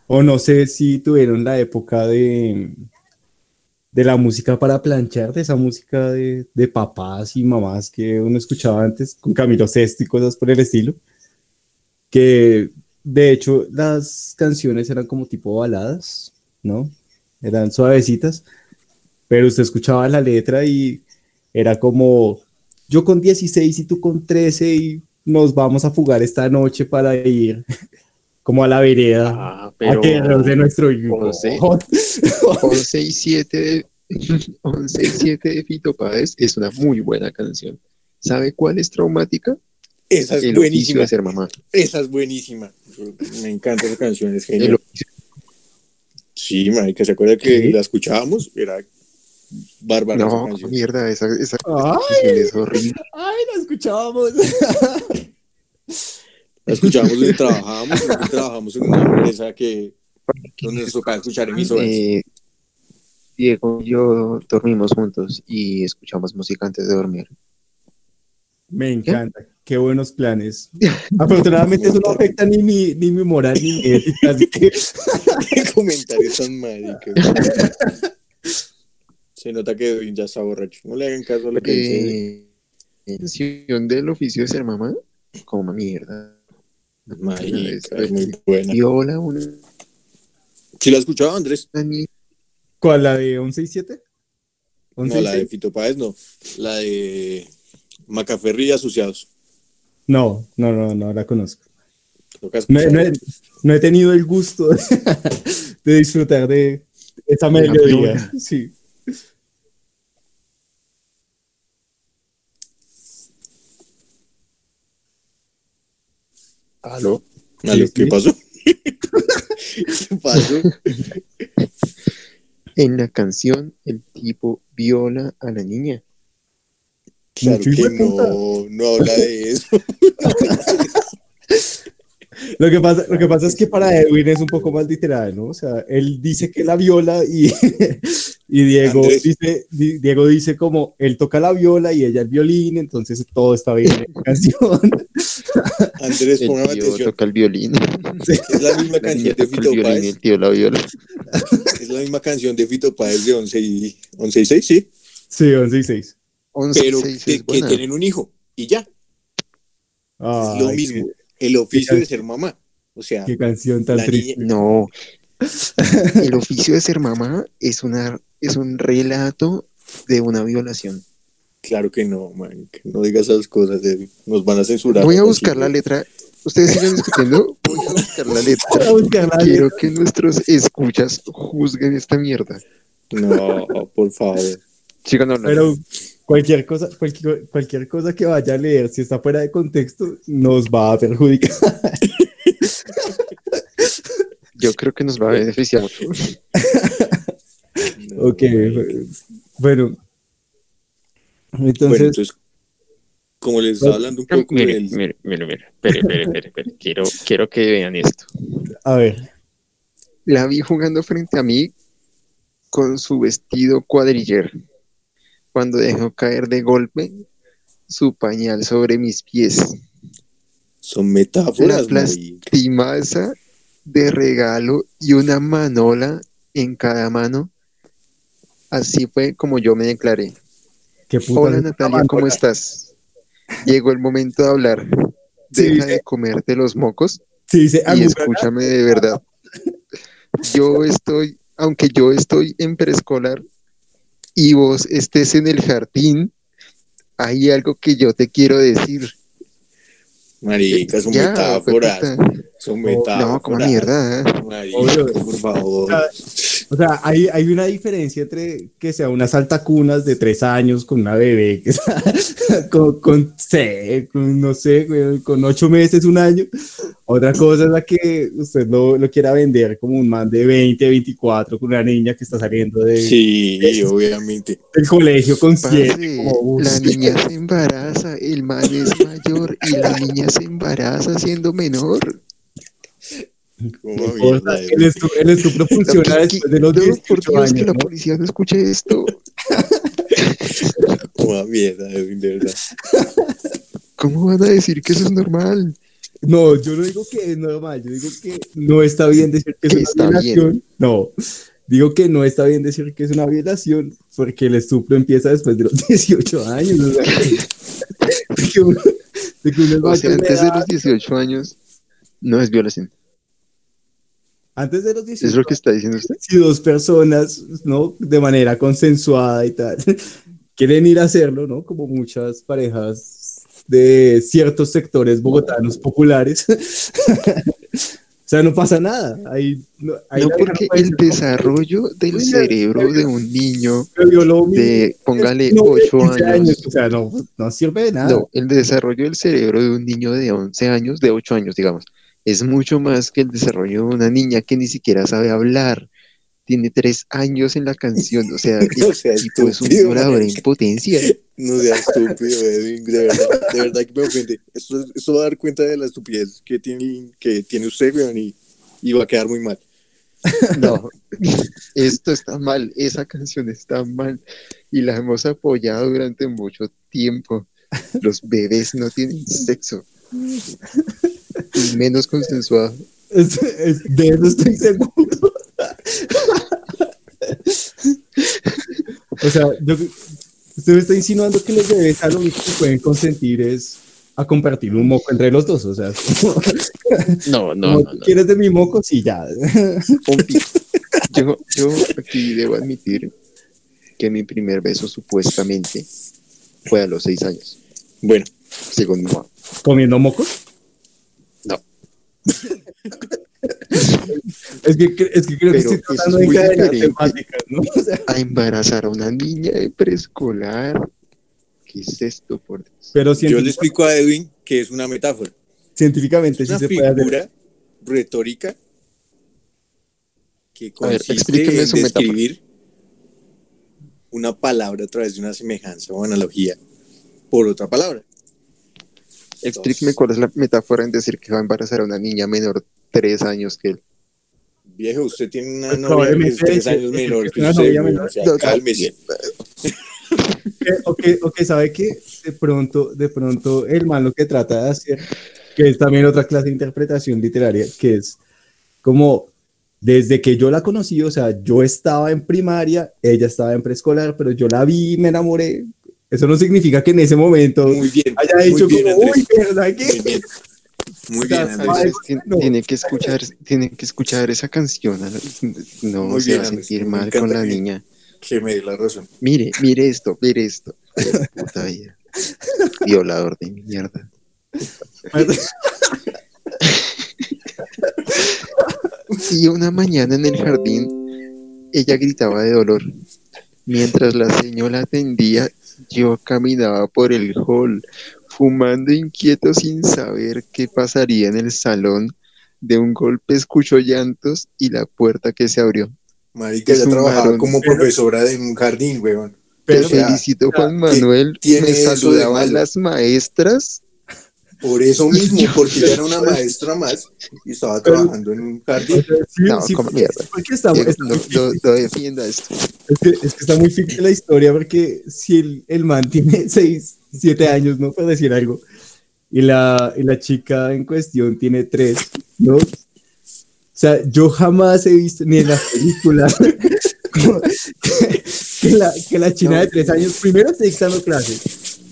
o no sé si tuvieron la época de, de la música para planchar, de esa música de, de papás y mamás que uno escuchaba antes con Camilo Sesto y cosas por el estilo, que de hecho las canciones eran como tipo baladas, ¿no? Eran suavecitas, pero usted escuchaba la letra y era como yo con 16 y tú con 13 y nos vamos a fugar esta noche para ir como a la vereda ah, a pero quedarnos de nuestro hijo. 11. 11 y 7 de, 11 y 7 de Fito Páez es una muy buena canción. ¿Sabe cuál es traumática? Esa es El buenísima. ser mamá. Esa es buenísima. Me encanta esa canción, es genial. Sí, marica, ¿se acuerda que ¿Sí? la escuchábamos? Era bárbara esa No, canción. mierda, esa, esa Ay, es horrible. ay, la escuchábamos. La escuchábamos donde trabajábamos, trabajamos en una empresa que donde nos tocaba escuchar emisoras. Eh, Diego y yo dormimos juntos y escuchamos música antes de dormir. Me encanta, qué buenos planes. Afortunadamente eso no afecta ni mi, ni mi moral ni mi ética, así que Qué comentarios tan. Se nota que Edwin ya está borracho. No le hagan caso a lo que dice. Eh, canción del oficio de ser mamá, como mierda. Marica, es muy buena. Viola una ¿Sí la has escuchado, Andrés? ¿cuál la de 11 y 7? No, la de Fito Páez no. La de Macaferri y Asociados. No, no, no, no la conozco. No, no he, no he tenido el gusto de disfrutar de esa la melodía. Sí. ¿Aló? ¿Qué pasó? ¿Qué pasó? En la canción, el tipo viola a la niña. Claro que no, no habla de eso. Lo que, pasa, lo que pasa es que para Edwin es un poco más literal, ¿no? O sea, él dice que la viola y, y Diego, Andrés. dice, Di- Diego dice como él toca la viola y ella el violín, entonces todo está bien en la canción. Andrés, El póngame tío atención. toca el violín. Es la misma canción de el Fito violín y Páez. el tío la viola. Es la misma canción de Fito Páez de 11 y, 11 y 6, sí. Sí, 11 y 6. 11 Pero seis que, es que tienen un hijo. Y ya. es lo Ay, mismo. Qué, El oficio de ser mamá. O sea, qué canción tan triste. niña, No, El oficio de ser mamá es, una, es un relato de una violación. Claro que no, man. que No digas esas cosas. Nos van a censurar. Voy a buscar la letra. Ustedes sigan discutiendo. Voy a buscar la letra. Voy a buscar la Quiero letra. que nuestros escuchas juzguen esta mierda. No, por favor. Sigan hablando. Pero cualquier cosa, cualquier, cualquier cosa que vaya a leer, si está fuera de contexto, nos va a perjudicar. Yo creo que nos va a beneficiar mucho. No. Ok, bueno. Bueno, Entonces, entonces, como les estaba hablando un poco Mire, del... mire, mire, mire. Espere, espere, espere, espere. Quiero, quiero que vean esto. a ver, La vi jugando frente a mí con su vestido cuadriller. Cuando dejó caer de golpe su pañal sobre mis pies. Son La metáforas, plas- marica. Timaza de regalo y una manola en cada mano. Así fue como yo me declaré. Qué puta Hola Natalia, ¿cómo estás? Llegó el momento de hablar. Deja sí. de comerte los mocos Sí, dice, y "Angu- escúchame de verdad. Yo estoy, aunque yo estoy en preescolar y vos estés en el jardín, hay algo que yo te quiero decir. Marica, son Ya, metáforas. Son No, metáforas. No, como mierda. ¿eh? Marica, por favor. O sea, hay, hay una diferencia entre que sea una saltacunas de tres años con una bebé que sea- con, con, con, no sé, con ocho meses, un año. Otra cosa es la que usted lo, lo quiera vender como un man de 20, 24 con una niña que está saliendo de, Sí, obviamente. del colegio con siete. Como, la niña se embaraza, el man es mayor y la niña se embaraza siendo menor. No funciona No, que- después de los no, por 18 Dios, que años, la policía no escuche esto. como mierda, Edwin, de verdad. ¿Cómo van a decir que eso es normal? No, yo no digo que es normal, yo digo que no está bien decir que es una está violación. No, digo que no está bien decir que es una violación porque el estupro empieza después de los 18 años. O sea, de que uno, de que uno es O sea, mayor de antes de los 18 años no es violación. Antes de los 18 ¿Es lo que está diciendo usted? si dos personas, ¿no? De manera consensuada y tal, quieren ir a hacerlo, ¿no? Como muchas parejas de ciertos sectores bogotanos populares. o sea, no pasa nada. Ahí, no, ahí No, la porque el como, desarrollo del cerebro de un niño "Me violó mi- de, póngale, no, de 8 15 años. O sea, no, no sirve de nada. No, el desarrollo del cerebro de un niño de 11 años, de 8 años, digamos, es mucho más que el desarrollo de una niña que ni siquiera sabe hablar. Tiene 3 años en la canción, o sea, No el sea tipo es un violador en potencia. No sea estúpido, Edwin, de verdad, de verdad que me ofende. Esto, esto va a dar cuenta de la estupidez que tiene, que tiene usted, weón, y, y va a quedar muy mal. No, esto está mal, esa canción está mal y la hemos apoyado durante mucho tiempo. Los bebés no tienen sexo, y menos consensuado. Es- es- de eso estoy seguro. o sea, yo, usted me está insinuando que los bebés a lo único que pueden consentir es a compartir un moco entre los dos. O sea, como, No, no, como, no, no. ¿quieres de mi moco? Sí, ya. Yo, yo aquí debo admitir que mi primer beso supuestamente fue a los seis años, Bueno, según mi mamá. ¿Comiendo mocos? Es, que, es que creo que estoy tratando de temáticas, ¿no? O sea, A embarazar a una niña de preescolar. ¿Qué es esto, por Dios? pero yo le explico a Edwin que es una metáfora. científicamente Es sí una se puede hacer. figura retórica que ver, consiste en metáfora. describir una palabra a través de una semejanza o analogía por otra palabra. Explíqueme cuál es la metáfora en decir que va a embarazar a una niña menor tres años que él. Viejo, usted tiene una Pues novia que es tres años menor que una usted, menor. o sea, No, cálmese. o que, o que sabe que de pronto, de pronto el man lo que trata de hacer, que es también otra clase de interpretación literaria, que es como desde que yo la conocí, o sea, yo estaba en primaria, ella estaba en preescolar, pero yo la vi y me enamoré. Eso no significa que en ese momento Muy bien, haya muy dicho bien, como, Andrés. uy, ¿verdad Muy que? bien. Muy bien, Andrés. Tiene que escuchar, tiene que escuchar esa canción. No Muy se bien, va a sentir mal con la que- niña. Que me dé la razón. Mire, mire esto, mire esto. Puta vida. Violador de mierda. Y una mañana en el jardín, ella gritaba de dolor. Mientras la señora atendía, yo caminaba por el hall, fumando inquieto sin saber qué pasaría en el salón. De un golpe escucho llantos y la puerta que se abrió. Marica, un trabajaba como profesora de un jardín, weón. Te Pero, o sea, felicito, Juan ¿qué Manuel. Me saludaban las maestras. Por eso mismo, porque ella era una maestra más y estaba trabajando en un jardín. sí, No, sí, como mierda. porque está, está no, muy no- no defienda esto. Es que, es que está muy ficticia la historia porque si el, el man tiene 6, 7 años, ¿no? Por decir algo, y la, y la chica en cuestión tiene 3, ¿no? O sea, yo jamás he visto, ni en las películas, que, la, que la china de 3 años, primero esté dictando clases,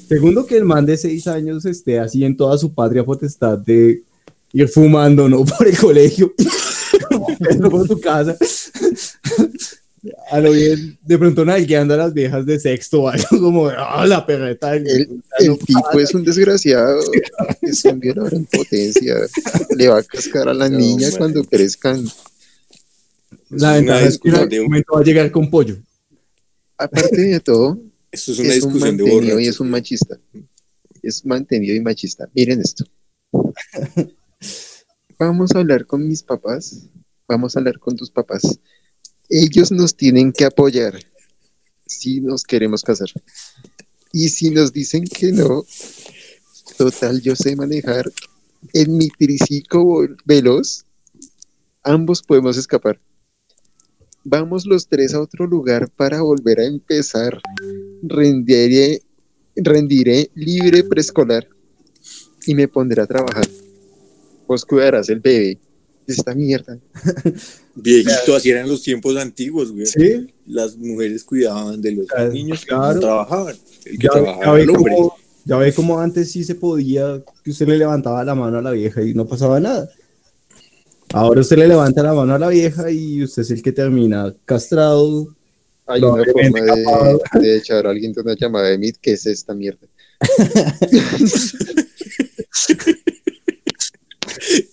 segundo que el man de 6 años esté así en toda su patria potestad de ir fumando, ¿no? Por el colegio, como por tu casa. A lo bien, de pronto nalgueando a las viejas de sexto o algo como, ah, la perreta. del- El, no el tipo es un desgraciado. Es un violador en potencia. Le va a cascar a la No, niña hombre. cuando crezcan. La ventaja es que en algún de un- momento va a llegar con pollo. Aparte de todo, Esto es una es un discusión de mantenido y es un machista. Es mantenido y machista. Miren esto. Vamos a hablar con mis papás. Vamos a hablar con tus papás. Ellos nos tienen que apoyar si nos queremos casar. Y si nos dicen que no, total, yo sé manejar en mi tricico vol- veloz. Ambos podemos escapar. Vamos los tres a otro lugar para volver a empezar. Rendiré, rendiré libre preescolar y me pondré a trabajar. Vos cuidarás el bebé. Esta mierda. Viejito, así eran los tiempos antiguos, güey. Sí, Las mujeres cuidaban de los Claro, niños que claro. no trabajaban. El que ya, ve el hombre. como, ya ve como antes sí se podía, que usted le levantaba la mano a la vieja y no pasaba nada. Ahora usted le levanta la mano a la vieja y usted es el que termina castrado. Hay una forma de, echar a alguien de una llamada de Meet que es esta mierda.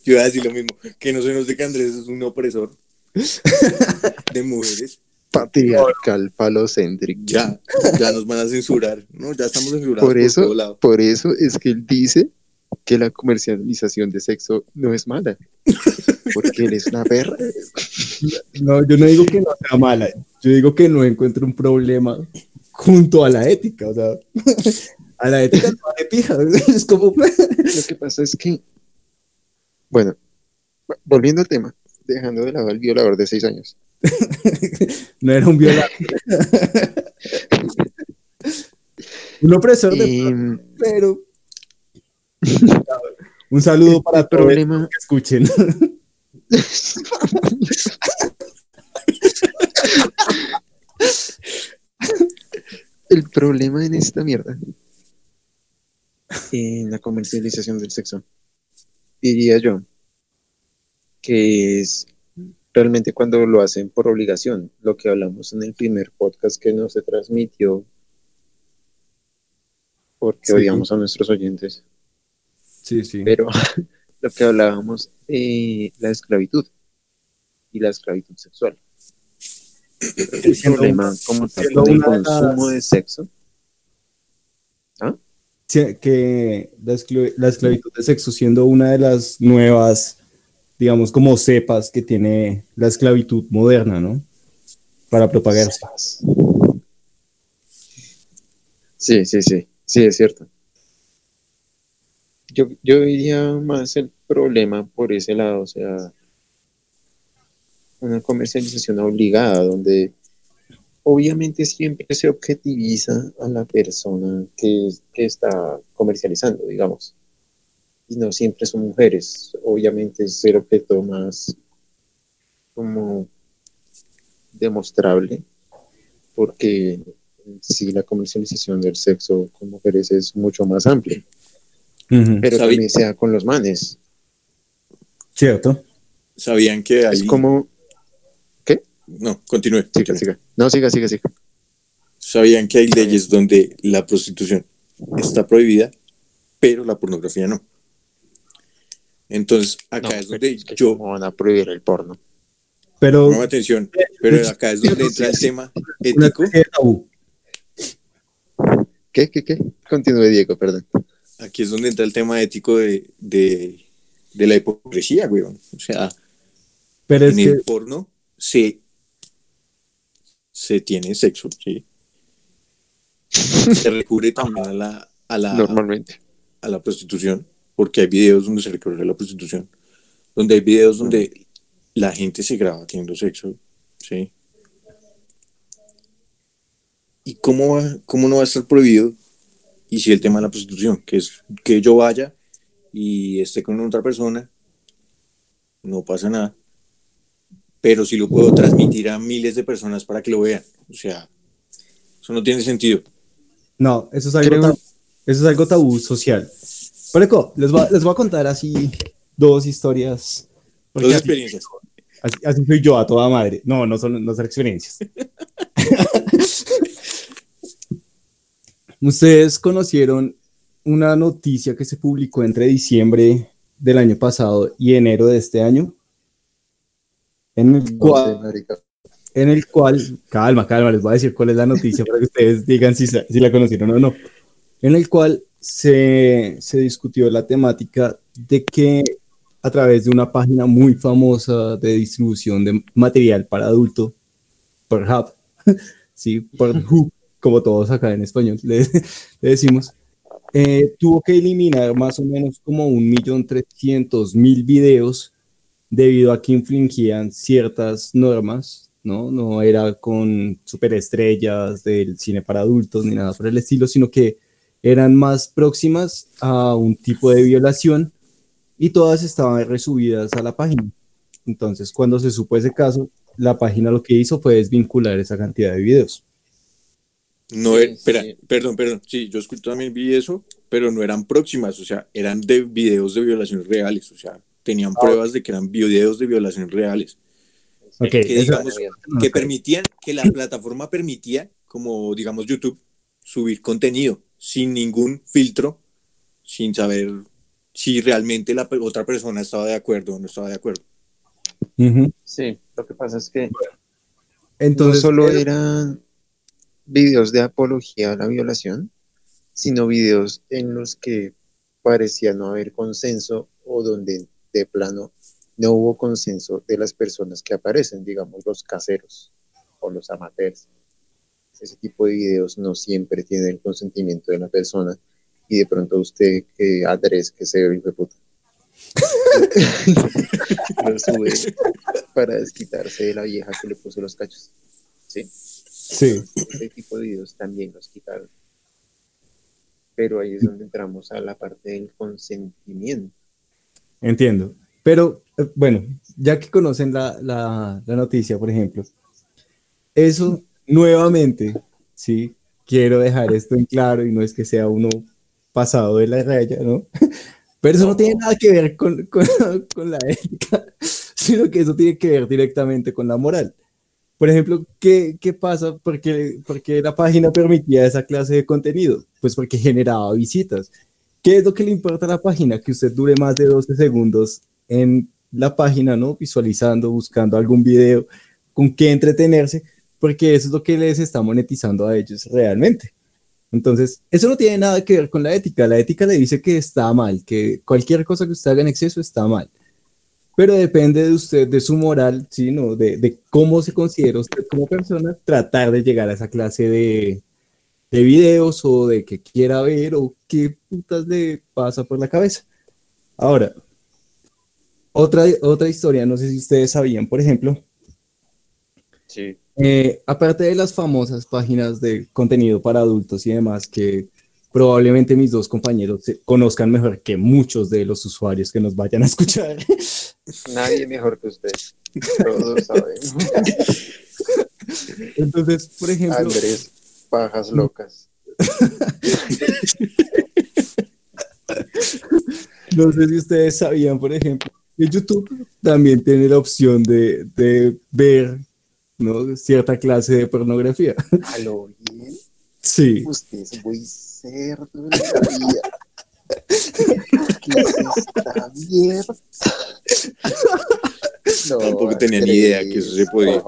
Yo iba a decir lo mismo. Que no se nos que Andrés es un opresor de mujeres. Patriarcal, falocéntrico. Ya, ya nos van a censurar. No, ya estamos censurados Por por, eso, todo lado. por eso es que él dice que la comercialización de sexo no es mala. Porque él es una perra. No, yo no digo que no sea mala, yo digo que no encuentro un problema junto a la ética, o sea, a la ética no vale pija, es como, Lo que pasa es que, bueno, volviendo al tema, dejando de lado al violador de seis años. no era un violador. un opresor de Em, pero un saludo para el todos los problema, que escuchen. El problema en esta mierda, en la comercialización del sexo, diría yo, que es realmente cuando lo hacen por obligación, lo que hablamos en el primer podcast que no se transmitió porque Sí. odiamos a nuestros oyentes. Sí, sí. pero lo que hablábamos de la esclavitud y la esclavitud sexual. El problema como tal siendo con el una de las- consumo de sexo, Sí, que la esclavitud de sexo siendo una de las nuevas, digamos, como cepas que tiene la esclavitud moderna, ¿no? Para propagarse. Sí, sí, sí, sí, es cierto. Yo, yo diría más el problema por ese lado, o sea, una comercialización obligada, donde obviamente siempre se objetiviza a la persona que, que está comercializando, digamos. Y no siempre son mujeres, obviamente es el objeto más como demostrable, porque sí la comercialización del sexo con mujeres es mucho más amplia, Pero Sabi- también se da con los manes. ¿Cierto? ¿Sabían que hay... Es como... No, continúe. Siga, siga. No, siga, siga, siga. ¿Sabían que hay leyes donde la prostitución está prohibida, pero la pornografía no? Entonces, acá No, es donde es que yo... ¿cómo van a prohibir el porno? Pero atención, pero acá es donde entra el tema ético. ¿Qué, qué, qué? Continúe, Diego, perdón. Aquí es donde entra el tema ético de, de, de la hipocresía, weón. O sea, Pero es en que el porno se, se tiene sexo, ¿sí? Se recurre también a la, a la, Normalmente. a la prostitución, porque hay videos donde se recurre a la prostitución, donde hay videos donde la gente se graba teniendo sexo, ¿sí? ¿Y cómo, va- cómo no va a estar prohibido? Y si el tema de la prostitución, que es que yo vaya y esté con otra persona, no pasa nada. Pero si lo puedo transmitir a miles de personas para que lo vean. O sea, eso no tiene sentido. no, eso es algo, tabú, eso es algo tabú social. Pero eco, les voy, a- les voy a contar así dos historias. Dos experiencias. Así, así soy yo a toda madre. No, no son, no son experiencias. Ustedes conocieron una noticia que se publicó entre diciembre del año pasado y enero de este año, en el cual, en el cual, calma, calma, les voy a decir cuál es la noticia para que ustedes digan si, la conocieron o no, en el cual se, se discutió la temática de que a través de una página muy famosa de distribución de material para adulto, Pornhub, sí, Pornhub, como todos acá en español le, le decimos, eh, tuvo que eliminar más o menos como un millón trescientos mil videos debido a que infringían ciertas normas, ¿no? No era con superestrellas del cine para adultos ni nada por el estilo, sino que eran más próximas a un tipo de violación y todas estaban resubidas a la página. Entonces, cuando se supo ese caso, la página lo que hizo fue desvincular esa cantidad de videos. No, Sí, er- espera, sí. perdón, perdón. Sí, yo también vi eso, pero no eran próximas, o sea, eran de videos de violaciones reales, o sea, tenían Ah. pruebas de que eran videos de violaciones reales, Ok, que digamos que permitían, que la plataforma permitía, como digamos YouTube, subir contenido sin ningún filtro, sin saber si realmente la otra persona estaba de acuerdo o no estaba de acuerdo. Ujú. Sí, lo que pasa es que Entonces, no solo eh, eran videos de apología a la violación, sino videos en los que parecía no haber consenso o donde de plano no hubo consenso de las personas que aparecen, digamos los caseros o los amateurs. Ese tipo de videos no siempre tienen el consentimiento de la persona y de pronto usted que adres que se ve puta lo sube para desquitarse de la vieja que le puso los cachos. ¿Sí? Sí, Ese tipo de videos también los quitaron. Pero ahí es donde entramos a la parte del consentimiento. entiendo. Pero eh, bueno, ya que conocen la, la- la noticia, por ejemplo, eso nuevamente, sí, quiero dejar esto en claro y no es que sea uno pasado de la raya, ¿no? Pero eso no, tiene nada que ver con, con- con la ética, sino que eso tiene que ver directamente con la moral. Por ejemplo, ¿qué, qué pasa? ¿Por qué, por qué la página permitía esa clase de contenido? Pues porque generaba visitas. ¿Qué es lo que le importa a la página? Que usted dure más de 12 segundos en la página, ¿no? Visualizando, buscando algún video con qué entretenerse, porque eso es lo que les está monetizando a ellos realmente. Entonces, eso no tiene nada que ver con la ética. La ética le dice que está mal, que cualquier cosa que usted haga en exceso está mal. Pero depende de usted, de su moral, ¿sí? ¿no? De, de cómo se considera usted como persona, tratar de llegar a esa clase de, de videos o de que quiera ver o qué putas le pasa por la cabeza. Ahora, otra, otra historia, no sé si ustedes sabían, por ejemplo, Sí. eh, aparte de las famosas páginas de contenido para adultos y demás, que probablemente mis dos compañeros se- conozcan mejor que muchos de los usuarios que nos vayan a escuchar. Nadie mejor que usted. Todos sabemos. Entonces, por ejemplo, Andrés, pajas locas. no sé si ustedes sabían, por ejemplo, en YouTube también tiene la opción de, de ver ¿no? cierta clase de pornografía. A lo bien. Sí. Usted es muy cerdo en la vida. ¿Qué es esta mierda? No, Tampoco tenía ni idea que eso se podía.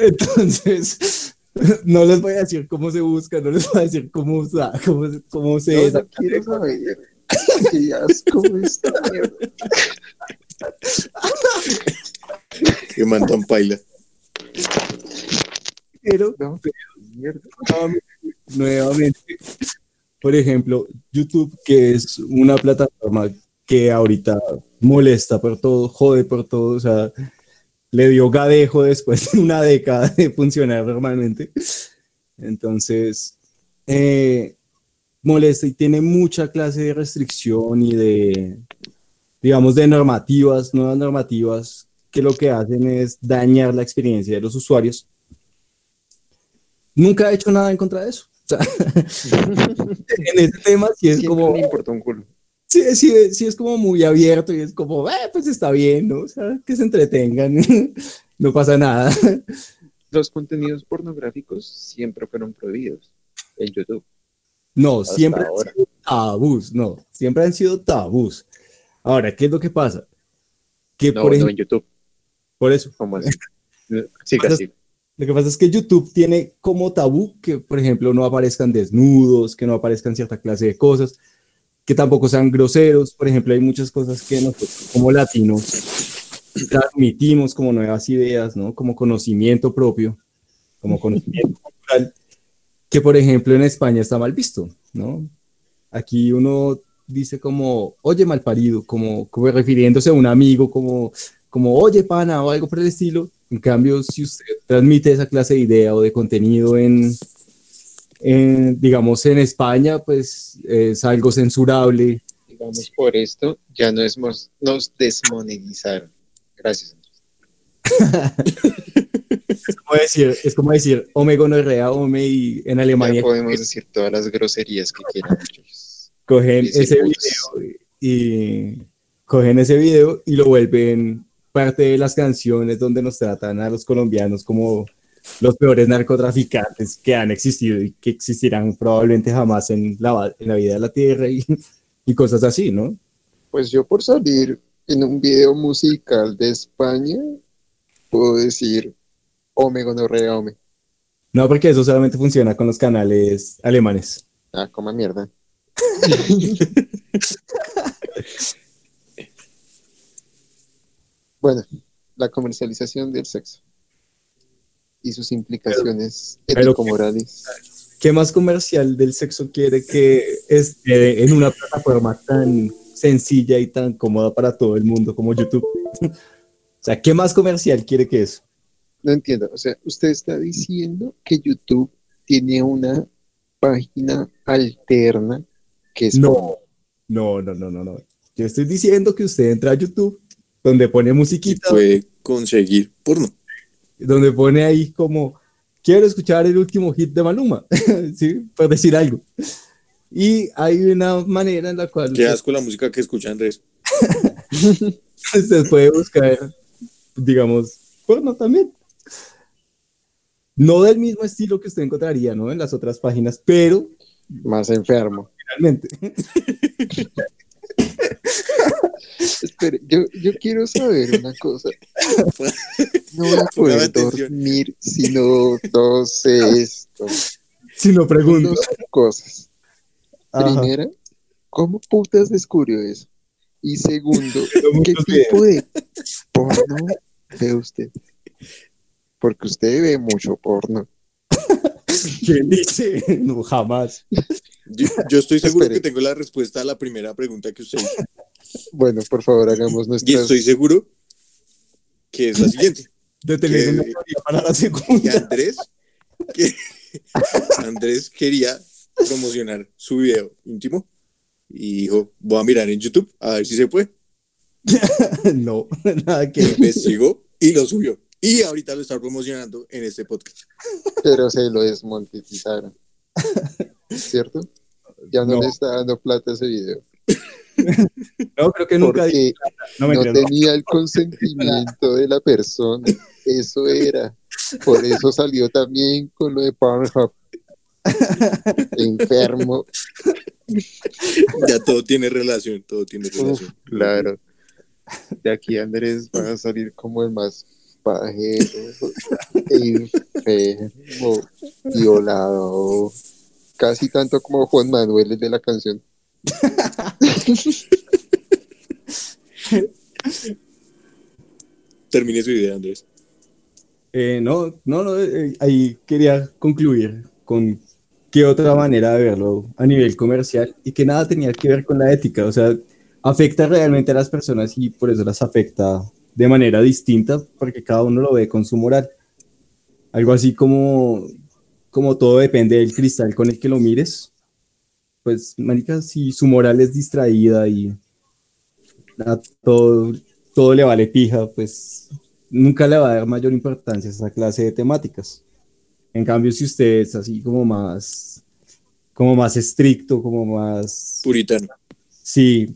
Entonces, no les voy a decir cómo se busca, no les voy a decir cómo, usa, cómo, se- cómo se No, es. no quiero saber. Qué asco esta paila. Pero No, mierda. nuevamente, nuevamente, por ejemplo, YouTube, que es una plataforma que ahorita molesta por todo, jode por todo, o sea, le dio gadejo después de una década de funcionar normalmente. Entonces, eh, molesta y tiene mucha clase de restricción y de, digamos, de normativas, nuevas normativas, que lo que hacen es dañar la experiencia de los usuarios. Nunca he hecho nada en contra de eso. Sea, en ese tema sí es Siempre como, me importa un culo. sí, sí, sí es como muy abierto y es como, eh, pues está bien, ¿no? O sea, que se entretengan, no pasa nada. Los contenidos pornográficos siempre fueron prohibidos en YouTube. No, Hasta siempre han ahora. sido tabús, no, siempre han sido tabús. Ahora, ¿qué es lo que pasa? Que No, por no ejemplo, en YouTube. por eso, ¿Cómo? Siga Pasa- así. Lo que pasa es que YouTube tiene como tabú que, por ejemplo, no aparezcan desnudos, que no aparezcan cierta clase de cosas, que tampoco sean groseros. Por ejemplo, hay muchas cosas que nosotros como latinos transmitimos como nuevas ideas, ¿no? Como conocimiento propio, como conocimiento cultural, que por ejemplo en España está mal visto, ¿no? Aquí uno dice como, oye, malparido, como, como refiriéndose a un amigo, como, como, oye, pana, o algo por el estilo. En cambio, si usted transmite esa clase de idea o de contenido en, en, digamos, en España, pues es algo censurable. Digamos, por esto ya no es mos- nos desmonetizaron. Gracias. Es como decir, es como decir, ome gonorrea, ome, y en Ya Alemania podemos decir todas las groserías que quieran, cogen ese video y cogen ese video y lo vuelven parte de las canciones donde nos tratan a los colombianos como los peores narcotraficantes que han existido y que existirán probablemente jamás en la, en la vida de la tierra y, y cosas así, ¿no? Pues yo por salir en un video musical de España, puedo decir Ome gonorrea, Ome. No, porque eso solamente funciona con los canales alemanes. Ah, coma mierda. bueno, la comercialización del sexo y sus implicaciones ético-morales. ¿Qué más comercial del sexo quiere que esté en una plataforma tan sencilla y tan cómoda para todo el mundo como YouTube? O sea, ¿qué más comercial quiere que eso? No entiendo. O sea, usted está diciendo que YouTube tiene una página alterna que es No, no, no, no, no, no. Yo estoy diciendo que usted entra a YouTube, donde pone Y musiquita, puede conseguir porno. donde pone ahí como, quiero escuchar el último hit de Maluma, ¿sí? Por decir algo. Y hay una manera en la cual Qué asco la música que escucha Andrés. usted puede buscar, digamos, porno también. No del mismo estilo que usted encontraría, ¿no? En las otras páginas, pero más enfermo. realmente. Espere, yo, yo quiero saber una cosa. No voy a poder dormir si no no sé esto. Si no pregunto. Dos cosas. Ajá. Primera, ¿cómo putas descubrió eso? Y segundo, ¿qué tipo de porno ve usted? Porque usted ve mucho porno. ¿Quién dice? No, jamás. Yo, yo estoy seguro Espere. que tengo la respuesta a la primera pregunta que usted hizo. Bueno, por favor, hagamos Y nuestras... estoy seguro que es la siguiente. De tener ¿Qué? una para la Que segunda. Andrés, que Andrés quería promocionar su video íntimo y dijo, voy a mirar en YouTube a ver si se puede. No, nada que Investigó y lo subió. Y ahorita lo está promocionando en este podcast. Pero se lo desmonetizaron. ¿Cierto? Ya no, No. le está dando plata a ese video. No, creo que nunca dije No me no creo, no. tenía el consentimiento de la persona. Eso era. Por eso salió también con lo de Pornhub. Enfermo. Ya todo tiene relación, todo tiene Uf, relación. claro. De aquí Andrés va a salir como el más pajero, enfermo, violado. Casi tanto como Juan Manuel, el de la canción. Termine su idea, Andrés. Eh, no, no, no, eh, ahí quería concluir con qué otra manera de verlo a nivel comercial y que nada tenía que ver con la ética, o sea, afecta realmente a las personas y por eso las afecta de manera distinta, porque cada uno lo ve con su moral. Algo así como, como todo depende del cristal con el que lo mires, pues, marica, si su moral es distraída y a todo, todo le vale pija, pues nunca le va a dar mayor importancia a esa clase de temáticas. En cambio, si usted es así como más, como más estricto, como más, Puritano. sí,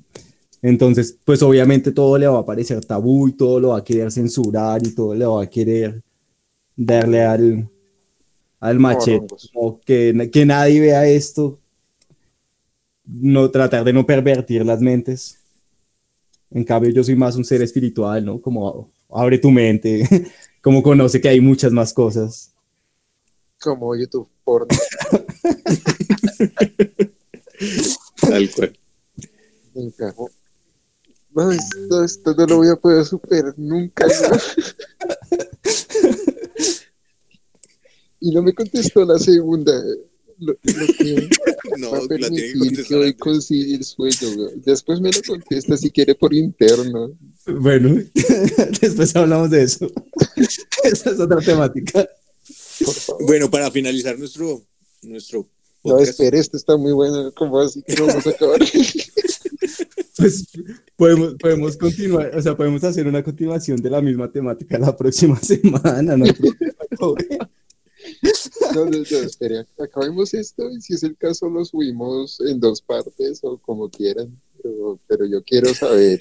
entonces, pues obviamente todo le va a parecer tabú y todo lo va a querer censurar y todo le va a querer darle al, al machete, como que, que nadie vea esto, no tratar de no pervertir las mentes. En cambio, yo soy más un ser espiritual, ¿no? Como abre tu mente, como conoce que hay muchas más cosas. Como YouTube porno. Tal cual. Enfermo. No, esto, esto no lo voy a poder superar nunca. ¿no? Y no me contestó la segunda. Lo, lo que No, va a la tiene que permitir que contestar hoy concilie el sueño. Después me lo contesta si quiere por interno. Bueno, después hablamos de eso. Esa es otra temática. Bueno, para finalizar nuestro, nuestro No, espere, esto está muy bueno. ¿Cómo así que no vamos a acabar? Pues podemos, podemos continuar, o sea, podemos hacer una continuación de la misma temática la próxima semana, ¿no? No, no, no, espere. Acabemos esto y si es el caso lo subimos en dos partes o como quieran. Pero, pero yo quiero saber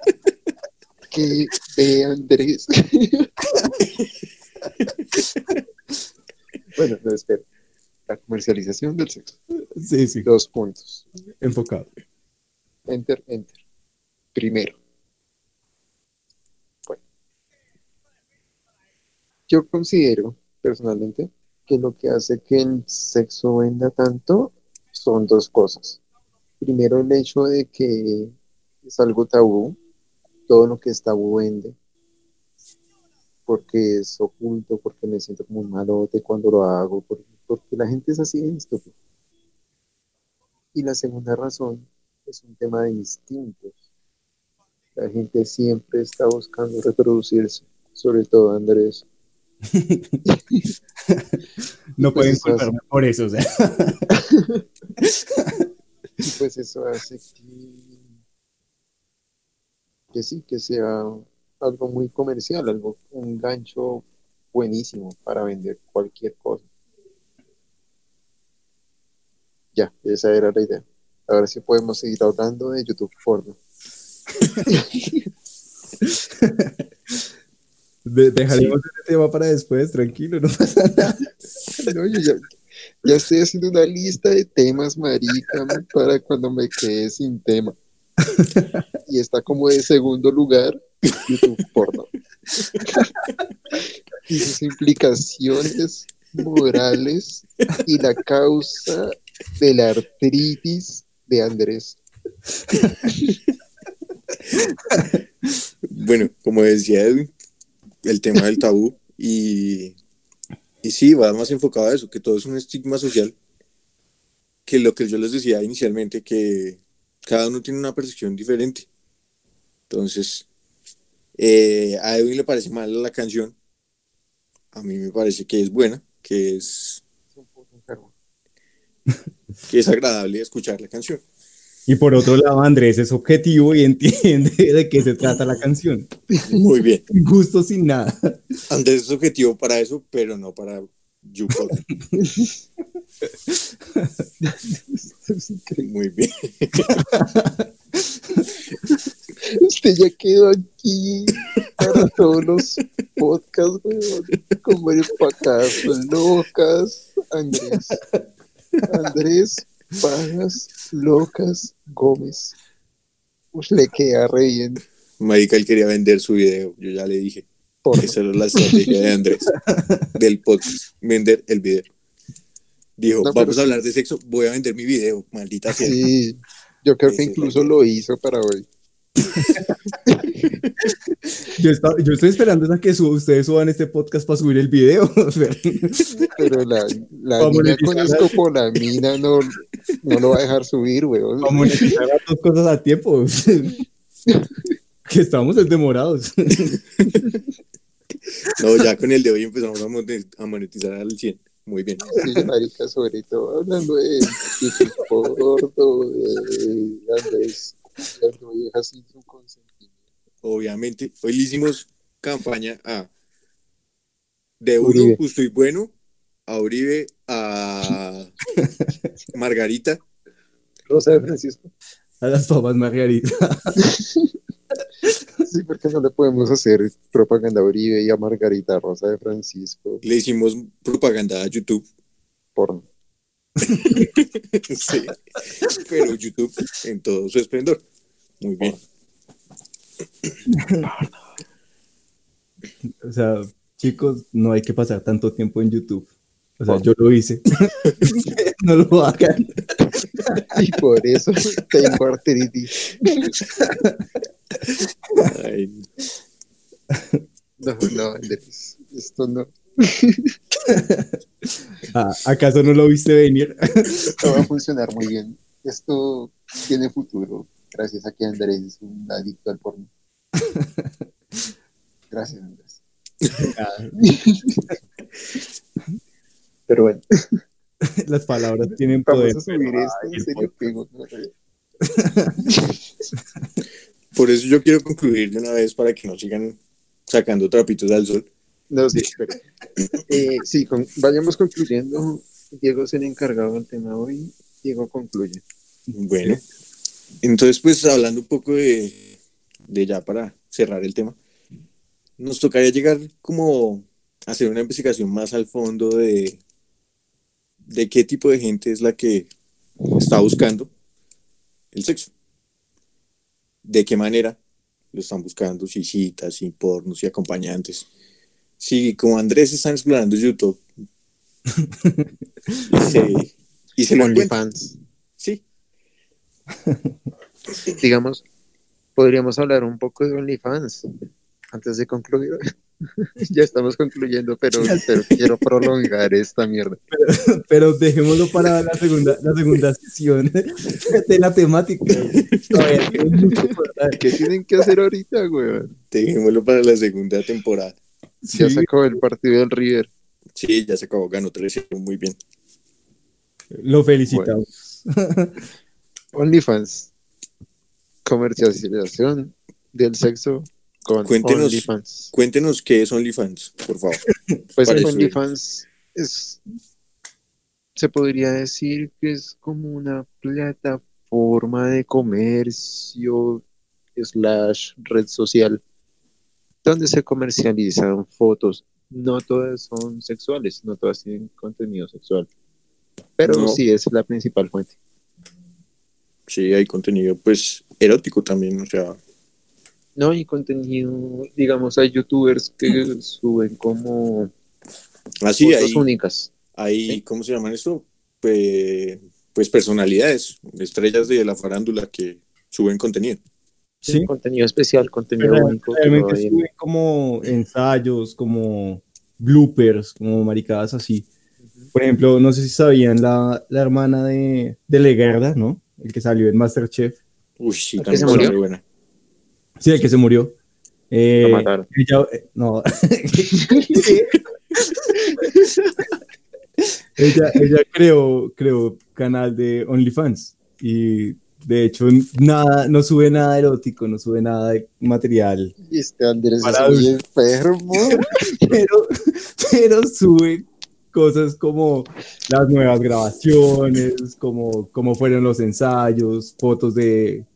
qué ve Andrés. bueno, no, espera. La comercialización del sexo. Sí, sí, Dos puntos. enfocado. Enter, enter. Primero. Bueno. Yo considero, personalmente, que lo que hace que el sexo venda tanto son dos cosas. Primero, el hecho de que es algo tabú. Todo lo que es tabú vende. Porque es oculto, porque me siento como un malote cuando lo hago, porque, porque la gente es así de estúpida. Y la segunda razón es un tema de instintos. La gente siempre está buscando reproducirse, sobre todo Andrés. No Pues pueden hace- culparme por eso, o sea. Y pues eso hace que, que sí, que sea algo muy comercial, algo, un gancho buenísimo para vender cualquier cosa. Ya, esa era la idea. Ahora sí podemos seguir hablando de YouTube porno. De- dejaremos ese tema para después, tranquilo, no pasa nada. No, yo ya, ya estoy haciendo una lista de temas, marica, para cuando me quede sin tema. Y está como de segundo lugar YouTube porno. Y sus implicaciones morales y la causa de la artritis de Andrés. bueno, como decía Edwin, el tema del tabú y, y sí, va más enfocado a eso, que todo es un estigma social, que lo que yo les decía inicialmente, que cada uno tiene una percepción diferente. Entonces, eh, a Edwin le parece mal la canción, a mí me parece que es buena, que es, que es agradable escuchar la canción. Y por otro lado, Andrés es objetivo y entiende de qué se trata la canción. Muy bien. Justo sin nada. Andrés es objetivo para eso, pero no para increíble. Muy bien. Usted ya quedó aquí para todos los podcasts, weón. Como el pacazo locas. Andrés. Andrés Pagas Locas Gómez. Pues le queda re bien. Marica, él quería vender su video. Yo ya le dije. Porno. Esa era la estrategia de Andrés. del podcast. Vender el video. Dijo, No, pero vamos a hablar de sexo. Voy a vender mi video. Maldita sea. Sí, yo creo que incluso lo hizo para hoy. Yo, estaba- yo estoy esperando a que su- ustedes suban este podcast para subir el video. Pero la, la niña con escopolamina no, no lo va a dejar subir, weón. Vamos a monetizar las dos cosas a tiempo. que estamos demorados. No, ya con el de hoy empezamos a monet- a monetizar al 100. Muy bien. Sí, marica, sobre todo hablando de Titi Porto, de Andrés, cuidando viejas sin su consentimiento. Obviamente. Hoy le hicimos campaña a de uno, Uribe. justo y bueno, a Uribe, a Margarita, Rosa de Francisco. A las papas Margarita. Sí, porque no le podemos hacer propaganda a Uribe y a Margarita Rosa de Francisco le hicimos propaganda a YouTube. por Sí. Pero YouTube en todo su esplendor. Muy bien. O sea, chicos, no hay que pasar tanto tiempo en YouTube. O sea, yo lo hice. no lo hagan. y por eso tengo artritis. Ay, No, no, Andrés, esto no, Ah, ¿Acaso no lo viste venir? no va a funcionar muy bien. Esto tiene futuro, gracias a que Andrés es un adicto al porno. Gracias, Andrés. Pero bueno, Las palabras tienen poder. vamos a subir esto, en serio, pego, no, Por eso yo quiero concluir de una vez para que no sigan sacando trapitos al sol. No, sí, pero, eh, sí, con- vayamos concluyendo. Diego es el encargado del tema hoy. Diego concluye. Bueno, entonces pues hablando un poco de, de ya para cerrar el tema, nos tocaría llegar como a hacer una investigación más al fondo de, de qué tipo de gente es la que está buscando el sexo. De qué manera lo están buscando, si citas, si pornos, si acompañantes. Si como Andrés están explorando YouTube y se, y se lo encuentran. Digamos, podríamos hablar un poco de OnlyFans antes de concluir. ya estamos concluyendo, pero, pero quiero prolongar esta mierda. Pero dejémoslo para la segunda, la segunda sesión de la temática. Dar. ¿Qué tienen que hacer ahorita, weón? dejémoslo para la segunda temporada. Ya Sí, se acabó el partido del River. Sí, ya se acabó, ganó 3-0, muy bien. Lo felicitamos. OnlyFans. Comercialización del sexo con Cuéntenos. OnlyFans. Cuéntenos qué es OnlyFans, por favor. Pues OnlyFans es, se podría decir que es como una plataforma de comercio slash red social donde se comercializan fotos. No todas son sexuales, no todas tienen contenido sexual, pero No. sí es la principal fuente. Sí, hay contenido, pues, erótico también, o sea, No, y contenido, digamos, hay youtubers que suben como así fotos hay, únicas. hay, Sí. ¿cómo se llaman esto? Pues, pues personalidades, estrellas de la farándula que suben contenido. Sí. Contenido especial, contenido Pero único. realmente suben como ensayos, como bloopers, como maricadas así. Por ejemplo, no sé si sabían la, la hermana de, de Legarda, ¿no? El que salió en Masterchef. Uy, sí, ¿El que también se murió? buena. Sí, el que se murió. Eh, Lo mataron. ella, eh, no. ella, ella creó, creó canal de OnlyFans y de hecho nada, no sube nada erótico, no sube nada de material, Y este Andrés es muy enfermo. pero, pero sube cosas como las nuevas grabaciones, como cómo fueron los ensayos, fotos de,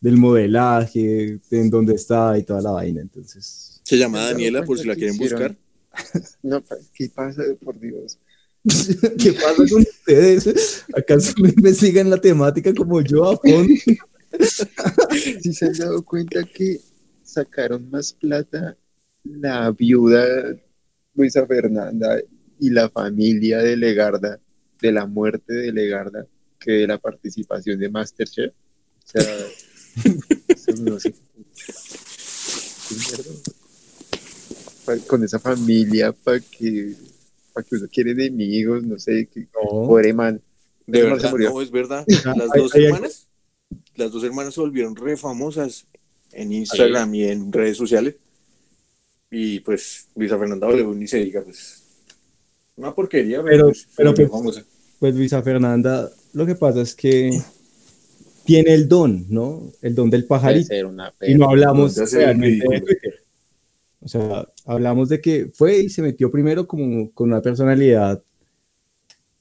del modelaje, de en dónde está y toda la vaina. Entonces, Se llama ¿Se han dado Daniela por si la quieren buscar. No, pa- ¿qué pasa? Por Dios. ¿qué pasa con ustedes? ¿Acaso no investigan la temática como yo a fondo? ¿Sí se han dado cuenta que sacaron más plata la viuda Luisa Fernanda y la familia de Legarda, de la muerte de Legarda, que de la participación de Masterchef? O sea, eso no sé. ¿Qué mierda? Pa- Con esa familia, para que, para que uno quiere enemigos, no sé, que No. pobre man. De verdad, murió. no, es verdad. Las dos hay- hermanas, las dos hermanas se volvieron re famosas en Instagram y en redes sociales. Y pues Luisa Fernanda W ni se diga, pues. Una porquería, Pero- pues, pero, volvió pues. Pues Luisa Fernanda, lo que pasa es que tiene el don, ¿no? El don del pajarito. ser una Y no hablamos realmente de Twitter. O sea, hablamos de que fue y se metió primero como con una personalidad